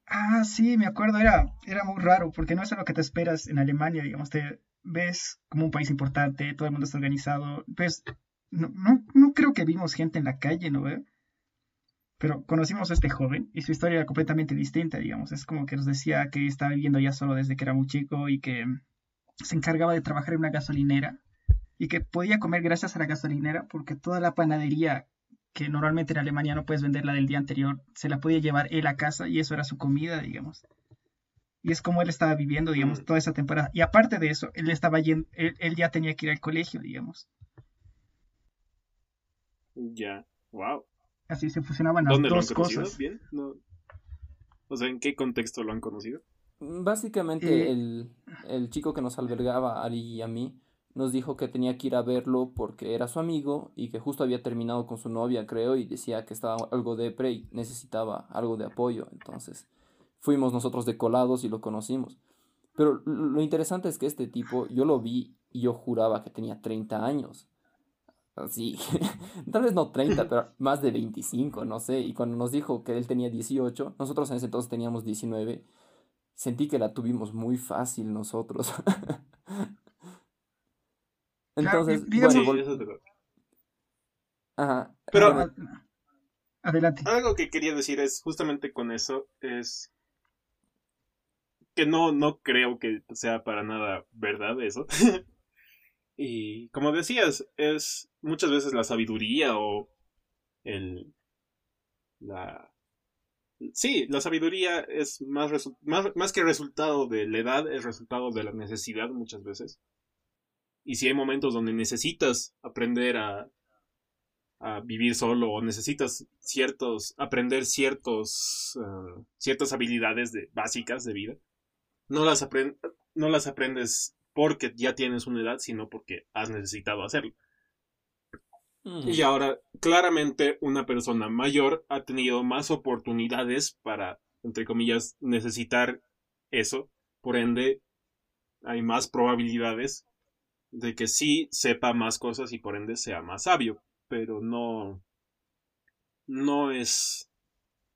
Ah, sí, me acuerdo, era, era muy raro, porque no es lo que te esperas en Alemania, digamos, te ves como un país importante, todo el mundo está organizado, pues no, no, no creo que vimos gente en la calle, ¿no? Pero conocimos a este joven y su historia era completamente distinta, digamos, es como que nos decía que estaba viviendo ya solo desde que era muy chico y que se encargaba de trabajar en una gasolinera y que podía comer gracias a la gasolinera porque toda la panadería que normalmente en Alemania no puedes vender la del día anterior, se la podía llevar él a casa y eso era su comida, digamos. Y es como él estaba viviendo, digamos, mm. toda esa temporada. Y aparte de eso, él estaba yendo, él, ya tenía que ir al colegio, digamos. Ya, wow. Así se fusionaban las dos cosas. ¿Bien? O sea, ¿en qué contexto lo han conocido? Básicamente, eh, el, el, chico que nos albergaba, Ali y a mí, nos dijo que tenía que ir a verlo porque era su amigo y que justo había terminado con su novia, creo, y decía que estaba algo depre y necesitaba algo de apoyo. Entonces fuimos nosotros de colados y lo conocimos. Pero lo interesante es que este tipo, yo lo vi y yo juraba que tenía 30 años. Así, [laughs] tal vez no 30, pero más de 25, no sé. Y cuando nos dijo que él tenía 18, nosotros en ese entonces teníamos 19, sentí que la tuvimos muy fácil nosotros. [laughs] Entonces, Ajá. Pero adelante. Algo que quería decir es justamente con eso es que no no creo que sea para nada verdad eso. [laughs] y como decías, es muchas veces la sabiduría o el la Sí, la sabiduría es más, más, más que resultado de la edad, es resultado de la necesidad muchas veces. Y si hay momentos donde necesitas aprender a, a vivir solo o necesitas ciertos, aprender ciertos, uh, ciertas habilidades de, básicas de vida, no las, no las aprendes porque ya tienes una edad, sino porque has necesitado hacerlo. Mm. Y ahora, claramente, una persona mayor ha tenido más oportunidades para, entre comillas, necesitar eso. Por ende, hay más probabilidades de que sí sepa más cosas y por ende sea más sabio. Pero no. No es.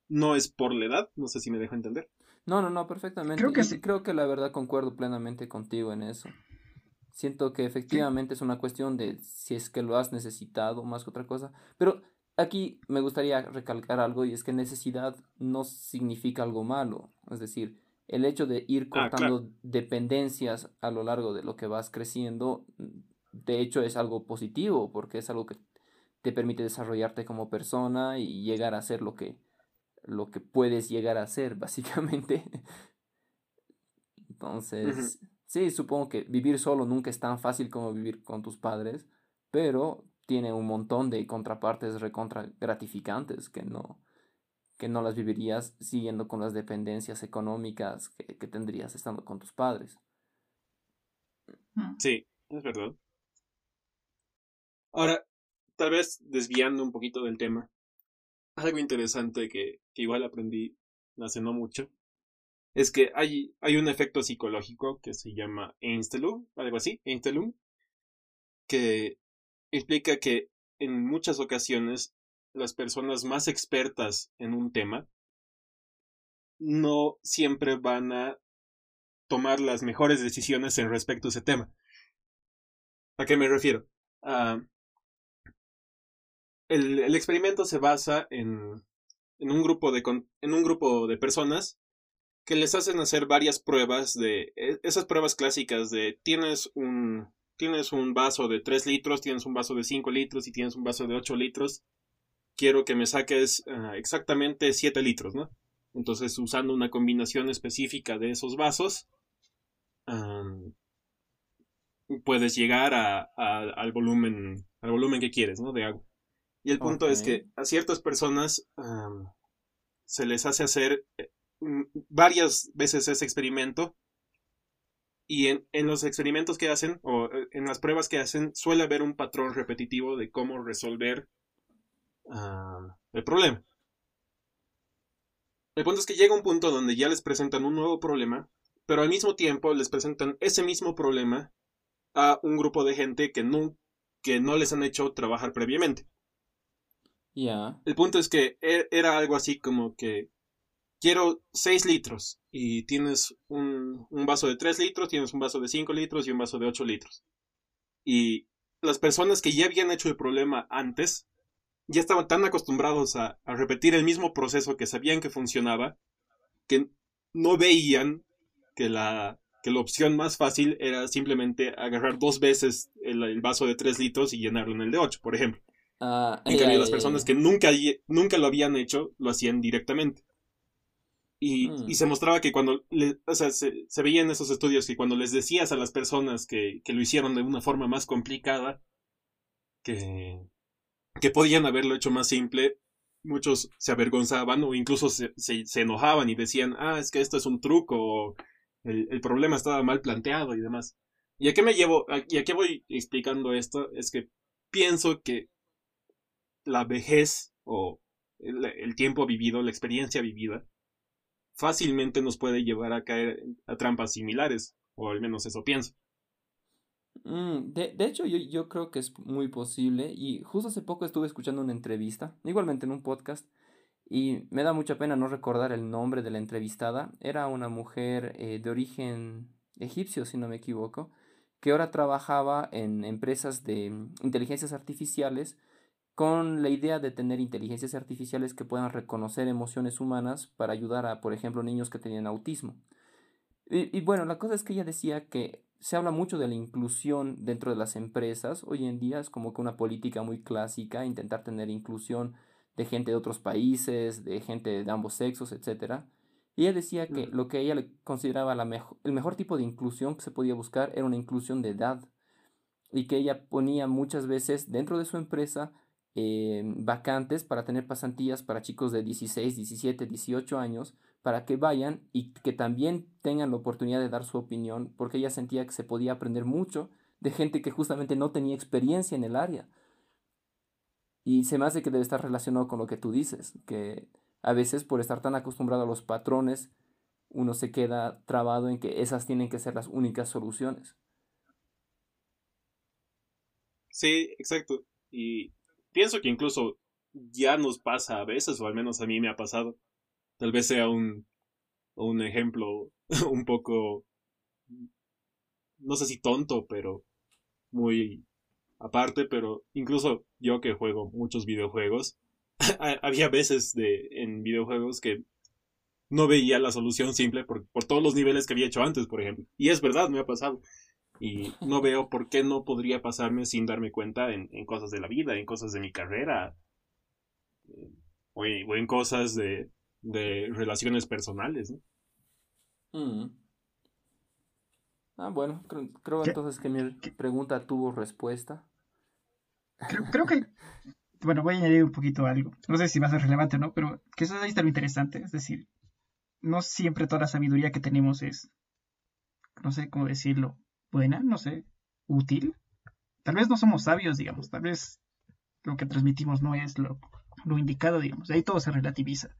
No es por la edad. No sé si me dejo entender. No, no, no, perfectamente. Creo que sí. creo que la verdad concuerdo plenamente contigo en eso. Siento que efectivamente es una cuestión de si es que lo has necesitado más que otra cosa. Pero aquí me gustaría recalcar algo y es que necesidad no significa algo malo. Es decir, el hecho de ir Ah, cortando dependencias a lo largo de lo que vas creciendo, de hecho es algo positivo porque es algo que te permite desarrollarte como persona y llegar a ser lo que, lo que puedes llegar a ser, básicamente. Entonces, sí, supongo que vivir solo nunca es tan fácil como vivir con tus padres, pero tiene un montón de contrapartes recontra gratificantes que no, que no las vivirías siguiendo con las dependencias económicas que, que tendrías estando con tus padres. Sí, es verdad. Ahora, tal vez desviando un poquito del tema, algo interesante que, que igual aprendí hace no mucho, es que hay, hay un efecto psicológico que se llama Einstellung, algo así, Einstellung, que explica que en muchas ocasiones las personas más expertas en un tema no siempre van a tomar las mejores decisiones en respecto a ese tema. ¿A qué me refiero? Ah, el, experimento se basa en, en, un grupo de, en un grupo de personas que les hacen hacer varias pruebas de e- esas pruebas clásicas de tienes un tienes un vaso de 3 litros, tienes un vaso de 5 litros y tienes un vaso de 8 litros. Quiero que me saques ah, exactamente 7 litros, ¿no? Entonces, usando una combinación específica de esos vasos, puedes llegar a- al volumen al volumen que quieres, ¿no? De agua. Y el punto es que a ciertas personas se les hace hacer eh, varias veces ese experimento y en, en los experimentos que hacen o eh, en las pruebas que hacen suele haber un patrón repetitivo de cómo resolver el problema. El punto es que llega un punto donde ya les presentan un nuevo problema, pero al mismo tiempo les presentan ese mismo problema a un grupo de gente que no, que no les han hecho trabajar previamente. Ya. El punto es que e- era algo así como que quiero 6 litros y tienes un, un vaso de 3 litros, tienes un vaso de 5 litros y un vaso de 8 litros. Y las personas que ya habían hecho el problema antes ya estaban tan acostumbrados a, a repetir el mismo proceso que sabían que funcionaba que no veían que la, que la opción más fácil era simplemente agarrar dos veces el, el vaso de 3 litros y llenarlo en el de 8, por ejemplo. Ah, En ya, cambio, las ya, personas que nunca, nunca lo habían hecho, lo hacían directamente. Y, Mm. y se mostraba que cuando, le- o sea, se, se veía en esos estudios que cuando les decías a las personas que, que lo hicieron de una forma más complicada, que, que podían haberlo hecho más simple, muchos se avergonzaban o incluso se, se, se enojaban y decían, ah, es que esto es un truco, o el, el problema estaba mal planteado y demás. ¿Y a qué me llevo, y a qué voy explicando esto? Es que pienso que la vejez o el, tiempo vivido, la experiencia vivida, fácilmente nos puede llevar a caer a trampas similares, o al menos eso pienso. Mm, de, de hecho, yo, yo creo que es muy posible y justo hace poco estuve escuchando una entrevista, igualmente en un podcast, y me da mucha pena no recordar el nombre de la entrevistada. Era una mujer eh, de origen egipcio, si no me equivoco, que ahora trabajaba en empresas de mm, inteligencias artificiales con la idea de tener inteligencias artificiales que puedan reconocer emociones humanas para ayudar a, por ejemplo, niños que tenían autismo. Y, y bueno, la cosa es que ella decía que se habla mucho de la inclusión dentro de las empresas. Hoy en día es como que una política muy clásica, intentar tener inclusión de gente de otros países, de gente de ambos sexos, etc. Y ella decía que lo que ella le consideraba la mejo- el mejor tipo de inclusión que se podía buscar era una inclusión de edad. Y que ella ponía muchas veces dentro de su empresa eh, vacantes para tener pasantías para chicos de 16, 17, 18 años, para que vayan y que también tengan la oportunidad de dar su opinión, porque ella sentía que se podía aprender mucho de gente que justamente no tenía experiencia en el área. Y se me hace que debe estar relacionado con lo que tú dices, que a veces por estar tan acostumbrado a los patrones, uno se queda trabado en que esas tienen que ser las únicas soluciones. Sí, exacto. Y pienso que incluso ya nos pasa a veces, o al menos a mí me ha pasado. Tal vez sea un, un ejemplo [laughs] un poco, no sé si tonto, pero muy aparte, pero incluso yo que juego muchos videojuegos, [laughs] había veces de, en videojuegos que no veía la solución simple por, por todos los niveles que había hecho antes, por ejemplo. Y es verdad, me ha pasado. Y no veo por qué no podría pasarme sin darme cuenta en, cosas de la vida, en cosas de mi carrera, eh, o, en, cosas de, de relaciones personales. Mm. Ah, bueno, creo, entonces que mi pregunta tuvo respuesta. Creo, que, bueno, voy a añadir un poquito algo. No sé si va a ser relevante o no, pero que eso ahí está lo interesante. Es decir, no siempre toda la sabiduría que tenemos es, no sé cómo decirlo, buena, no sé, útil. Tal vez no somos sabios, digamos, tal vez lo que transmitimos no es lo, lo indicado, digamos. Ahí todo se relativiza.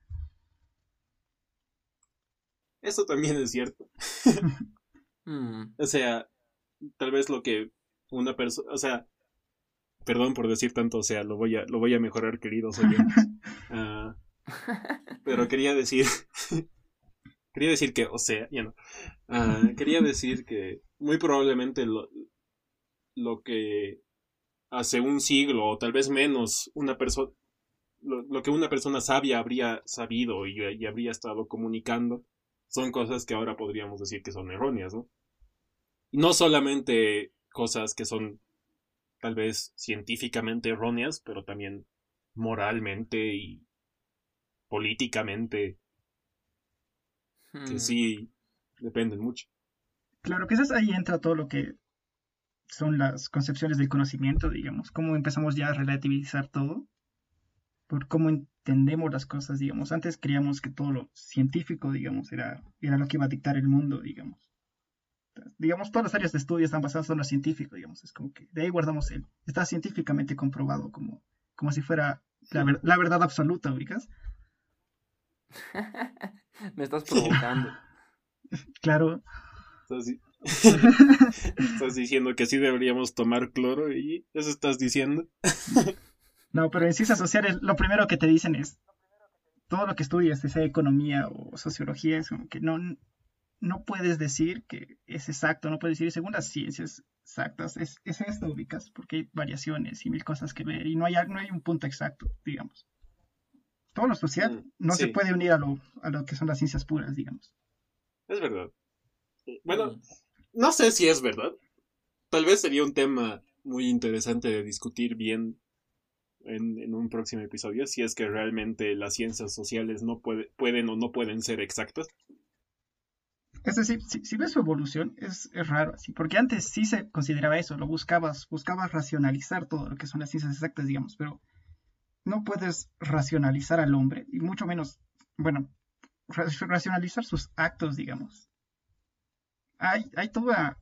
Eso también es cierto. [laughs] Mm. O sea, tal vez lo que una persona, o sea, perdón por decir tanto, o sea, lo voy a, lo voy a mejorar, querido, yo. [laughs] Ah, [laughs] pero quería decir, quería decir que, o sea, ya no. Ah, quería decir que muy probablemente lo, lo que hace un siglo o tal vez menos una persona lo, que una persona sabia habría sabido y, y, habría estado comunicando son cosas que ahora podríamos decir que son erróneas, ¿no? no solamente cosas que son tal vez científicamente erróneas, pero también moralmente y políticamente que hmm. sí dependen mucho. Claro, quizás ahí entra todo lo que son las concepciones del conocimiento, digamos, cómo empezamos ya a relativizar todo, por cómo entendemos las cosas, digamos. Antes creíamos que todo lo científico, digamos, era, era lo que iba a dictar el mundo, digamos. Digamos, todas las áreas de estudio están basadas en lo científico, digamos. Es como que de ahí guardamos el. Está científicamente comprobado, como, como si fuera la, la verdad absoluta, ubicas. [laughs] Me estás provocando. [laughs] claro. [laughs] Estás, diciendo que sí deberíamos tomar cloro y eso estás diciendo. no, pero en ciencias sociales lo primero que te dicen es todo lo que estudias, sea economía o sociología, es como que no, no puedes decir que es exacto, no puedes decir según las ciencias exactas, es, es esto ubicas, porque hay variaciones y mil cosas que ver y no hay, no hay un punto exacto, digamos. Todo lo social mm, no se puede unir a lo, a lo que son las ciencias puras, digamos. Es verdad. Bueno, mm. no sé si es verdad. Tal vez sería un tema muy interesante de discutir bien en, en un próximo episodio, si es que realmente las ciencias sociales no puede, pueden o no pueden ser exactas. Es decir, si, ves su evolución, es, es, raro así, porque antes sí se consideraba eso, lo buscabas, buscabas racionalizar todo lo que son las ciencias exactas, digamos, pero no puedes racionalizar al hombre, y mucho menos, bueno, racionalizar sus actos, digamos. Hay, hay toda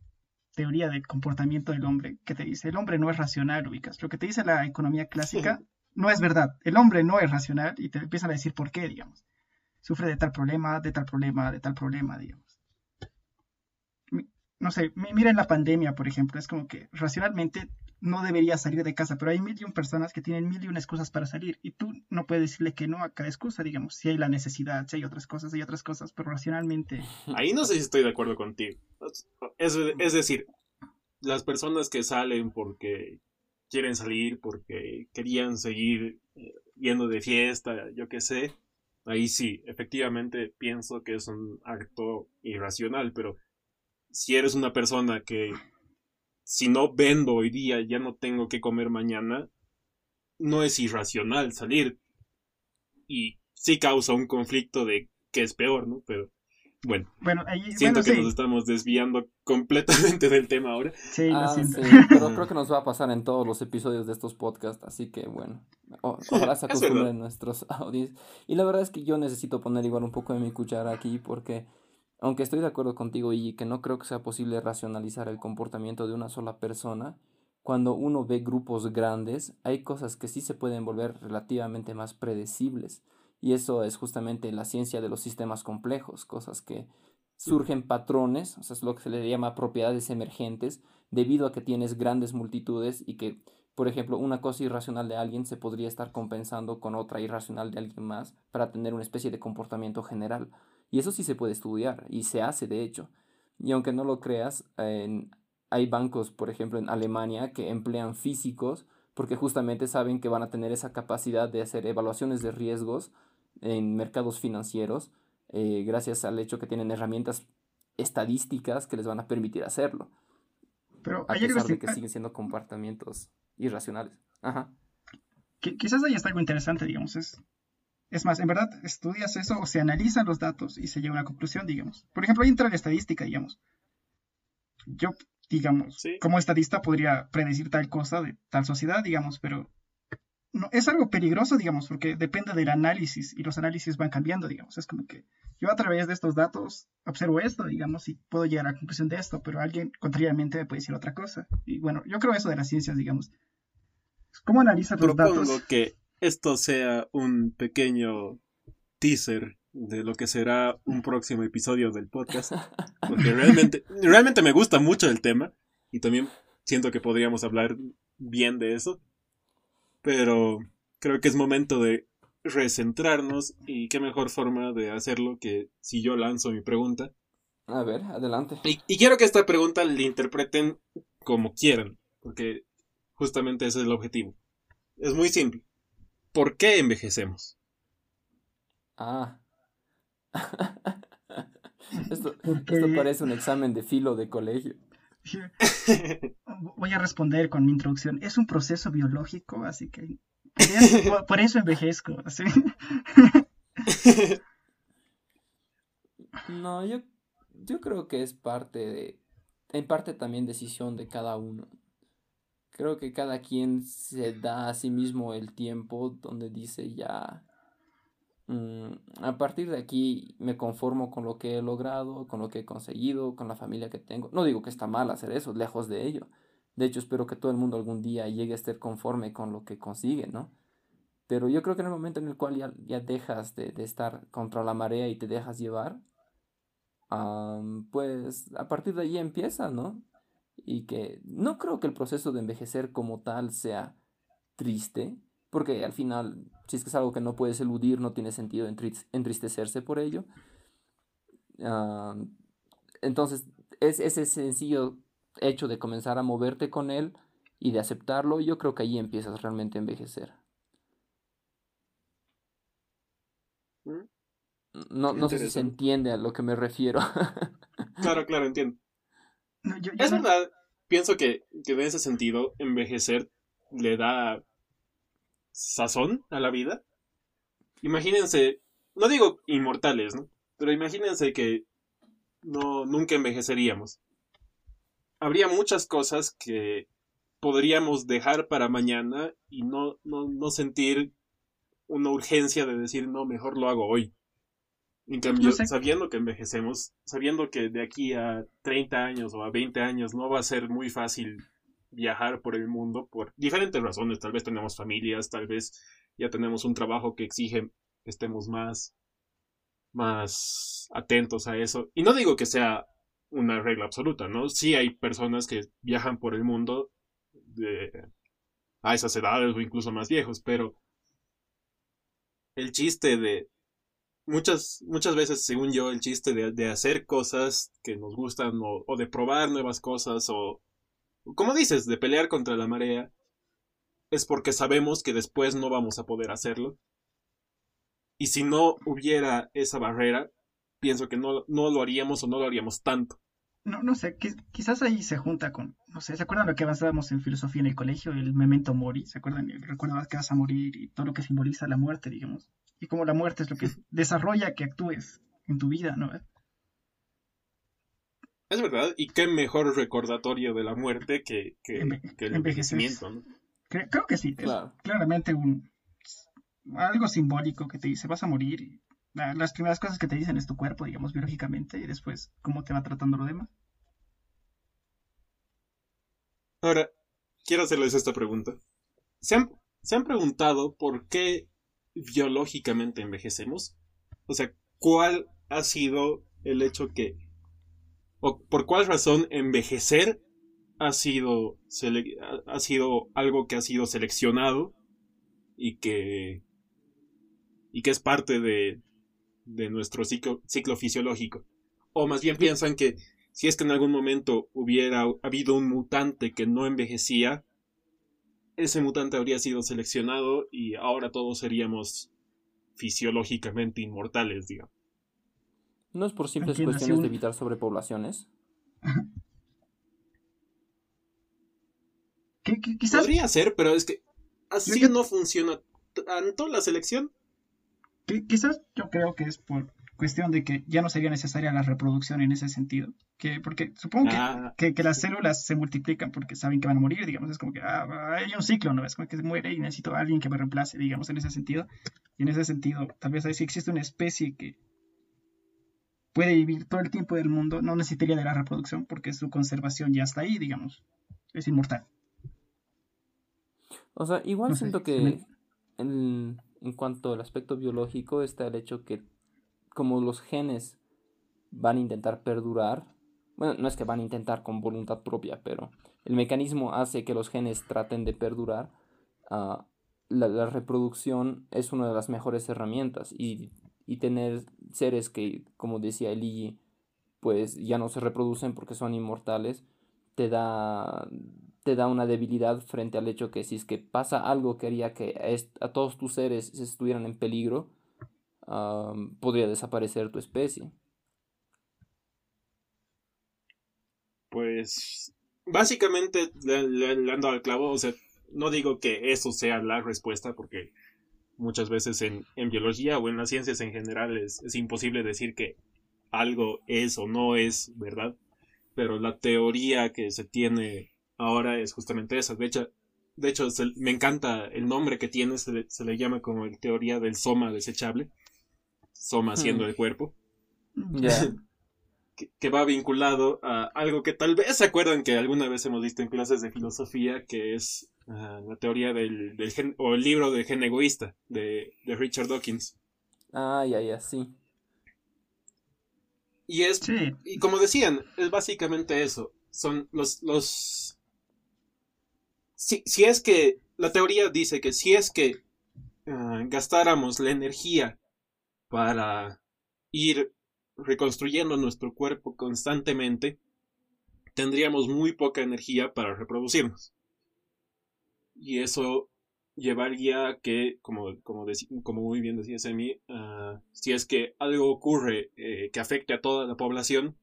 teoría del comportamiento del hombre que te dice, el hombre no es racional, ubicas. Lo que te dice la economía clásica no es verdad. El hombre no es racional y te empiezan a decir por qué, digamos. Sufre de tal problema, de tal problema, de tal problema, digamos no sé, miren la pandemia, por ejemplo, es como que racionalmente no debería salir de casa, pero hay mil y un personas que tienen mil y una excusas para salir y tú no puedes decirle que no a cada excusa, digamos, si hay la necesidad, si hay otras cosas, hay otras cosas, pero racionalmente... [laughs] Ahí no sé si estoy de acuerdo contigo. Es, es decir, las personas que salen porque quieren salir, porque querían seguir eh, yendo de fiesta, yo qué sé, ahí sí, efectivamente pienso que es un acto irracional, pero si eres una persona que si no vendo hoy día ya no tengo que comer mañana, no es irracional salir. Y sí causa un conflicto de que es peor, ¿no? Pero bueno, siento que nos estamos desviando completamente [laughs] del tema ahora. Sí, lo ah, pero creo que nos va a pasar en todos los episodios de estos podcasts, así que bueno, ojalá se acostumbren nuestros [laughs] audios. Y la verdad es que yo necesito poner igual un poco de mi cuchara aquí porque, aunque estoy de acuerdo contigo y que no creo que sea posible racionalizar el comportamiento de una sola persona, cuando uno ve grupos grandes, hay cosas que sí se pueden volver relativamente más predecibles. Y eso es justamente la ciencia de los sistemas complejos, cosas que surgen patrones, o sea, es lo que se le llama propiedades emergentes, debido a que tienes grandes multitudes y que, por ejemplo, una cosa irracional de alguien se podría estar compensando con otra irracional de alguien más para tener una especie de comportamiento general. Y eso sí se puede estudiar y se hace, de hecho. Y aunque no lo creas, hay bancos, por ejemplo, en Alemania que emplean físicos porque justamente saben que van a tener esa capacidad de hacer evaluaciones de riesgos en mercados financieros, eh, gracias al hecho que tienen herramientas estadísticas que les van a permitir hacerlo. Pero a pesar de que siguen siendo comportamientos irracionales. Ajá. quizás ahí está algo interesante, digamos. Es, es más, en verdad, estudias eso o se analizan los datos y se llega a una conclusión, digamos. Por ejemplo, ahí entra la estadística, digamos. Yo, digamos, como estadista podría predecir tal cosa de tal sociedad, digamos, pero no, es algo peligroso, digamos, porque depende del análisis y los análisis van cambiando, digamos. Es como que yo a través de estos datos observo esto, digamos, y puedo llegar a la conclusión de esto, pero alguien contrariamente me puede decir otra cosa. Y bueno, yo creo eso de las ciencias, digamos. ¿Cómo analizas los datos? Que esto sea un pequeño teaser de lo que será un próximo episodio del podcast. [laughs] Porque realmente, realmente me gusta mucho el tema y también siento que podríamos hablar bien de eso. Pero creo que es momento de recentrarnos y qué mejor forma de hacerlo que si yo lanzo mi pregunta. A ver, adelante. Y, quiero que esta pregunta la interpreten como quieran, porque justamente ese es el objetivo. Es muy simple. ¿Por qué envejecemos? Ah. [laughs] esto, esto parece un examen de filo de colegio. Voy a responder con mi introducción. Es un proceso biológico, así que por eso, envejezco. [laughs] No, yo, yo creo que es parte de, en parte también decisión de cada uno. Creo que cada quien se da a sí mismo el tiempo donde dice ya, Mm, a partir de aquí me conformo con lo que he logrado, con lo que he conseguido, con la familia que tengo. No digo que está mal hacer eso, lejos de ello. De hecho, espero que todo el mundo algún día llegue a estar conforme con lo que consigue, ¿no? Pero yo creo que en el momento en el cual ya, ya dejas de, estar contra la marea y te dejas llevar, pues a partir de ahí empieza, ¿no? Y que no creo que el proceso de envejecer como tal sea triste, porque al final, si es que es algo que no puedes eludir, no tiene sentido entristecerse por ello. entonces, es ese sencillo hecho de comenzar a moverte con él y de aceptarlo, yo creo que ahí empiezas realmente a envejecer. Mm. No, sé si se entiende a lo que me refiero. claro, claro, entiendo. Es verdad, pienso que, que en ese sentido, envejecer le da sazón a la vida. Imagínense, no digo inmortales, ¿no? Pero imagínense que no nunca envejeceríamos. Habría muchas cosas que podríamos dejar para mañana y no, no, no sentir una urgencia de decir, no, mejor lo hago hoy. En cambio, sabiendo que envejecemos, sabiendo que de aquí a 30 años o a 20 años no va a ser muy fácil viajar por el mundo por diferentes razones. Tal vez tenemos familias, tal vez ya tenemos un trabajo que exige que estemos más, más atentos a eso. Y no digo que sea una regla absoluta, ¿no? Sí hay personas que viajan por el mundo de, a esas edades o incluso más viejos, pero el chiste de muchas, muchas veces, según yo, el chiste de, hacer cosas que nos gustan o, de probar nuevas cosas o, como dices, de pelear contra la marea, es porque sabemos que después no vamos a poder hacerlo. Y si no hubiera esa barrera, pienso que no, no lo haríamos o no lo haríamos tanto. No, no sé, quizás ahí se junta con, no sé, ¿se acuerdan lo que avanzábamos en filosofía en el colegio? El memento mori, ¿se acuerdan? El que vas a morir y todo lo que simboliza la muerte, digamos. Y como la muerte es lo que desarrolla que actúes en tu vida, ¿no? Es verdad, y qué mejor recordatorio de la muerte que, que, el envejecimiento, ¿no? Creo, que sí, claramente un algo simbólico que te dice vas a morir y las primeras cosas que te dicen es tu cuerpo, digamos, biológicamente, y después cómo te va tratando lo demás. Ahora, quiero hacerles esta pregunta. ¿Se han, ¿Se han preguntado por qué biológicamente envejecemos? O sea, ¿cuál ha sido el hecho que... o por cuál razón envejecer ha sido, ha sido algo que ha sido seleccionado y que, y que es parte de, de nuestro ciclo, ciclo fisiológico. O más bien piensan que si es que en algún momento hubiera habido un mutante que no envejecía, ese mutante habría sido seleccionado y ahora todos seríamos fisiológicamente inmortales, digamos. ¿No es por simples cuestiones de evitar sobrepoblaciones? [laughs] quizás... Podría ser, pero es que así no funciona tanto la selección. quizás yo creo que es por cuestión de que ya no sería necesaria la reproducción en ese sentido. Que, porque supongo que, ah. las células se multiplican porque saben que van a morir, digamos, es como que ah, hay un ciclo, ¿no? Es como que se muere y necesito a alguien que me reemplace, digamos, en ese sentido. Y en ese sentido, tal vez ahí sí existe una especie que puede vivir todo el tiempo del mundo, no necesitaría de la reproducción porque su conservación ya está ahí, digamos, es inmortal. O sea, igual siento que en, en cuanto al aspecto biológico está el hecho que como los genes van a intentar perdurar, bueno, no es que van a intentar con voluntad propia, pero el mecanismo hace que los genes traten de perdurar, ah, la, reproducción es una de las mejores herramientas y, tener seres que, como decía Eli, pues ya no se reproducen porque son inmortales, te da, te da una debilidad frente al hecho que si es que pasa algo que haría que a, a todos tus seres estuvieran en peligro, podría desaparecer tu especie. Pues básicamente le, dado al clavo, o sea, no digo que eso sea la respuesta porque muchas veces en, biología o en las ciencias en general es, imposible decir que algo es o no es verdad, pero la teoría que se tiene ahora es justamente esa. De hecho, de hecho me encanta el nombre que tiene, se se le llama como el teoría del soma desechable Soma siendo el cuerpo. [laughs] que, va vinculado a algo que tal vez se acuerdan que alguna vez hemos visto en clases de filosofía, que es ah, la teoría del, gen, o el libro del gen egoísta de, Richard Dawkins. Ah, ya, ya, sí. Y es, y como decían, es básicamente eso. Son los, los, si, si es que, la teoría dice que si es que ah, gastáramos la energía para ir reconstruyendo nuestro cuerpo constantemente, tendríamos muy poca energía para reproducirnos. Y eso llevaría a que, como, como, como, muy bien decía Semi, uh, si es que algo ocurre eh, que afecte a toda la población,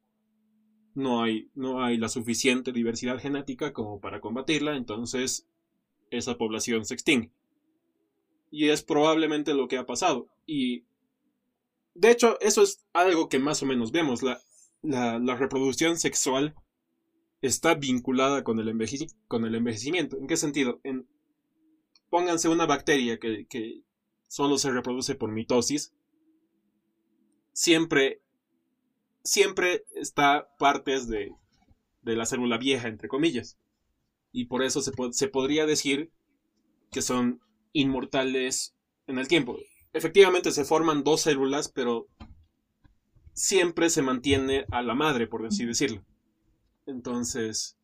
no hay, no hay la suficiente diversidad genética como para combatirla, entonces esa población se extingue. Y es probablemente lo que ha pasado. Y de hecho, eso es algo que más o menos vemos. La, la, reproducción sexual está vinculada con el, con el envejecimiento. ¿En qué sentido? En, pónganse una bacteria que, que solo se reproduce por mitosis. Siempre, siempre está partes de, de la célula vieja, entre comillas. Y por eso se, se podría decir que son inmortales en el tiempo efectivamente se forman dos células, pero siempre se mantiene a la madre, por así decirlo. Entonces,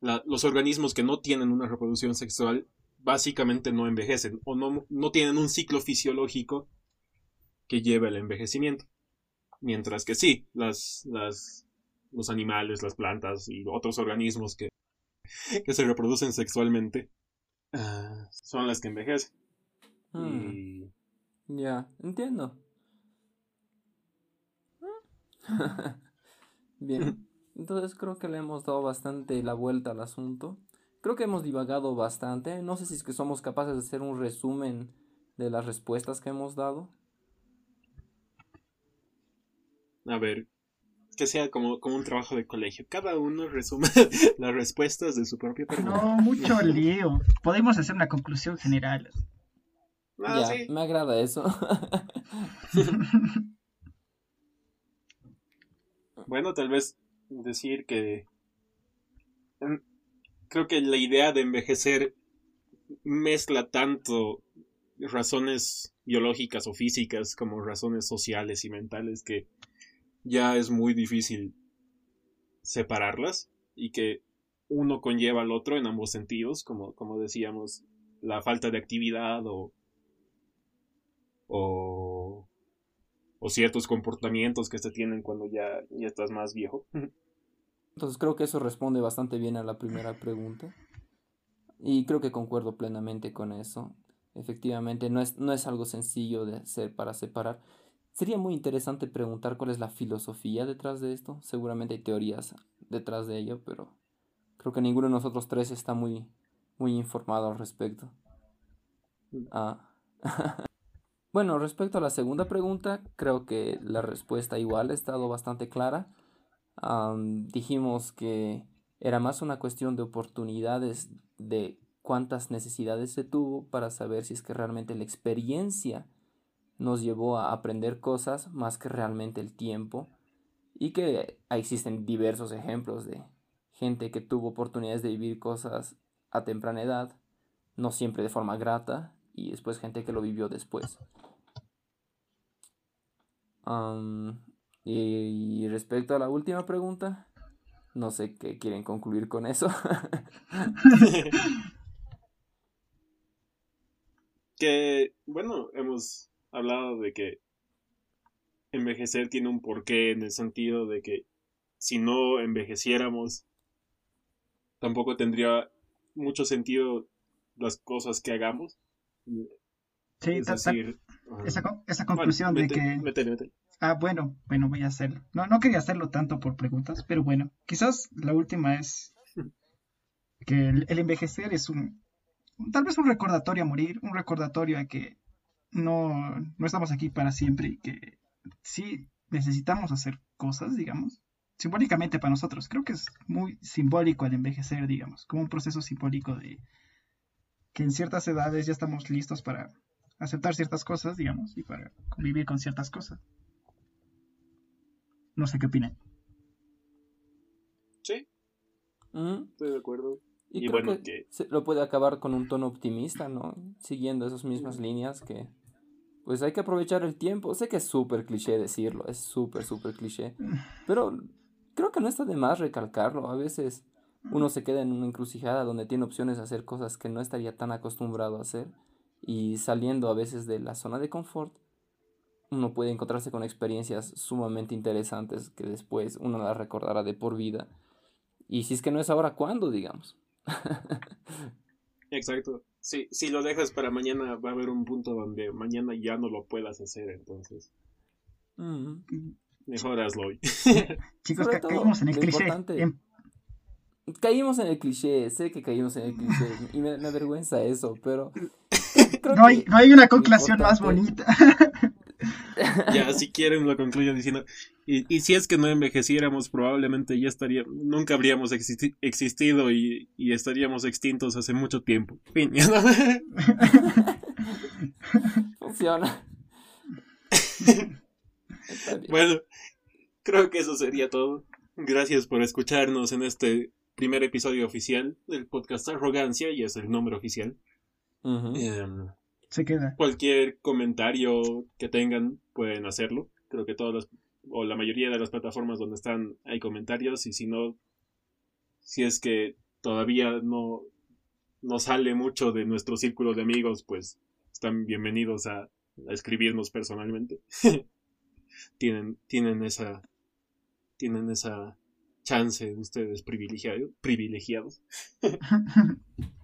los organismos que no tienen una reproducción sexual básicamente no envejecen o no, no tienen un ciclo fisiológico que lleve al envejecimiento. Mientras que sí, las, las, los animales, las plantas y otros organismos que, que se reproducen sexualmente ah, son las que envejecen. Hmm. Ya, entiendo. [laughs] Bien, entonces creo que le hemos dado bastante la vuelta al asunto. Creo que hemos divagado bastante. No sé si es que somos capaces de hacer un resumen de las respuestas que hemos dado. A ver, que sea como, como un trabajo de colegio. Cada uno resume [laughs] las respuestas de su propia pregunta. No, mucho lío. Podemos hacer una conclusión general. Ah, ya, me agrada eso. [laughs] bueno, tal vez decir que creo que la idea de envejecer mezcla tanto razones biológicas o físicas como razones sociales y mentales que ya es muy difícil separarlas y que uno conlleva al otro en ambos sentidos, como, como decíamos, la falta de actividad o, o, o ciertos comportamientos que se tienen cuando ya, ya estás más viejo. Entonces creo que eso responde bastante bien a la primera pregunta. Y creo que concuerdo plenamente con eso. Efectivamente, no es, no es algo sencillo de hacer para separar. Sería muy interesante preguntar cuál es la filosofía detrás de esto. Seguramente hay teorías detrás de ello, pero creo que ninguno de nosotros tres está muy, muy informado al respecto. Ah. [laughs] bueno, respecto a la segunda pregunta, creo que la respuesta igual ha estado bastante clara. dijimos que era más una cuestión de oportunidades de cuántas necesidades se tuvo para saber si es que realmente la experiencia nos llevó a aprender cosas más que realmente el tiempo y que existen diversos ejemplos de gente que tuvo oportunidades de vivir cosas a temprana edad, no siempre de forma grata, y después gente que lo vivió después. y, respecto a la última pregunta, no sé qué quieren concluir con eso. [laughs] que, bueno, hemos hablado de que envejecer tiene un porqué en el sentido de que si no envejeciéramos, tampoco tendría mucho sentido las cosas que hagamos. Sí, esa, conclusión de que... Ah, bueno, bueno, voy a hacerlo. No, no quería hacerlo tanto por preguntas, pero bueno, quizás la última es [laughs] que el, el envejecer es un, tal vez un recordatorio a morir, un recordatorio a que no, no estamos aquí para siempre y que sí necesitamos hacer cosas, digamos, simbólicamente para nosotros. Creo que es muy simbólico el envejecer, digamos, como un proceso simbólico de que en ciertas edades ya estamos listos para aceptar ciertas cosas, digamos, y para convivir con ciertas cosas. No sé qué opinan. Sí. Estoy de acuerdo. Y, bueno, que, lo puede acabar con un tono optimista, ¿no? Siguiendo esas mismas líneas que pues hay que aprovechar el tiempo. Sé que es súper cliché decirlo, es súper, súper cliché. Pero creo que no está de más recalcarlo. A veces uno se queda en una encrucijada donde tiene opciones de hacer cosas que no estaría tan acostumbrado a hacer. Y saliendo a veces de la zona de confort, uno puede encontrarse con experiencias sumamente interesantes que después uno las recordará de por vida. Y si es que no es ahora, ¿cuándo, digamos? [laughs] Exacto si, si lo dejas para mañana, va a haber un punto donde mañana ya no lo puedas hacer, entonces. Mm. Mejor hazlo hoy. [laughs] Chicos, caímos en el cliché. Em- caímos en el cliché, sé que caímos en el cliché y me, me avergüenza eso, pero... no, hay, no hay una conclusión más bonita. ya, si quieren lo concluyo diciendo, y, y, si es que no envejeciéramos, probablemente ya estaría, nunca habríamos existido y, y, estaríamos extintos hace mucho tiempo. Fin. [laughs] Funciona. bueno, creo que eso sería todo. Gracias por escucharnos en este primer episodio oficial del podcast Arrogancia, y es el nombre oficial. Se queda. Cualquier comentario que tengan pueden hacerlo. Creo que todas las, o la mayoría de las plataformas donde están hay comentarios y si no, si es que todavía no, no sale mucho de nuestro círculo de amigos, pues están bienvenidos a, escribirnos personalmente. [laughs] tienen, tienen esa, tienen esa chance ustedes privilegiados. privilegiados. [laughs]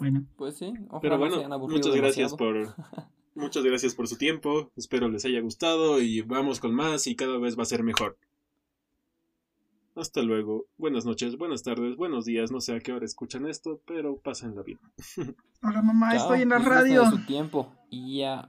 Bueno. Pues sí, Pero bueno, muchas gracias por [laughs] muchas gracias por su tiempo. Espero les haya gustado y vamos con más y cada vez va a ser mejor. Hasta luego. Buenas noches, buenas tardes, buenos días. No sé a qué hora escuchan esto, pero pásenla bien. [laughs] Hola mamá, estoy en la radio. su tiempo y ya.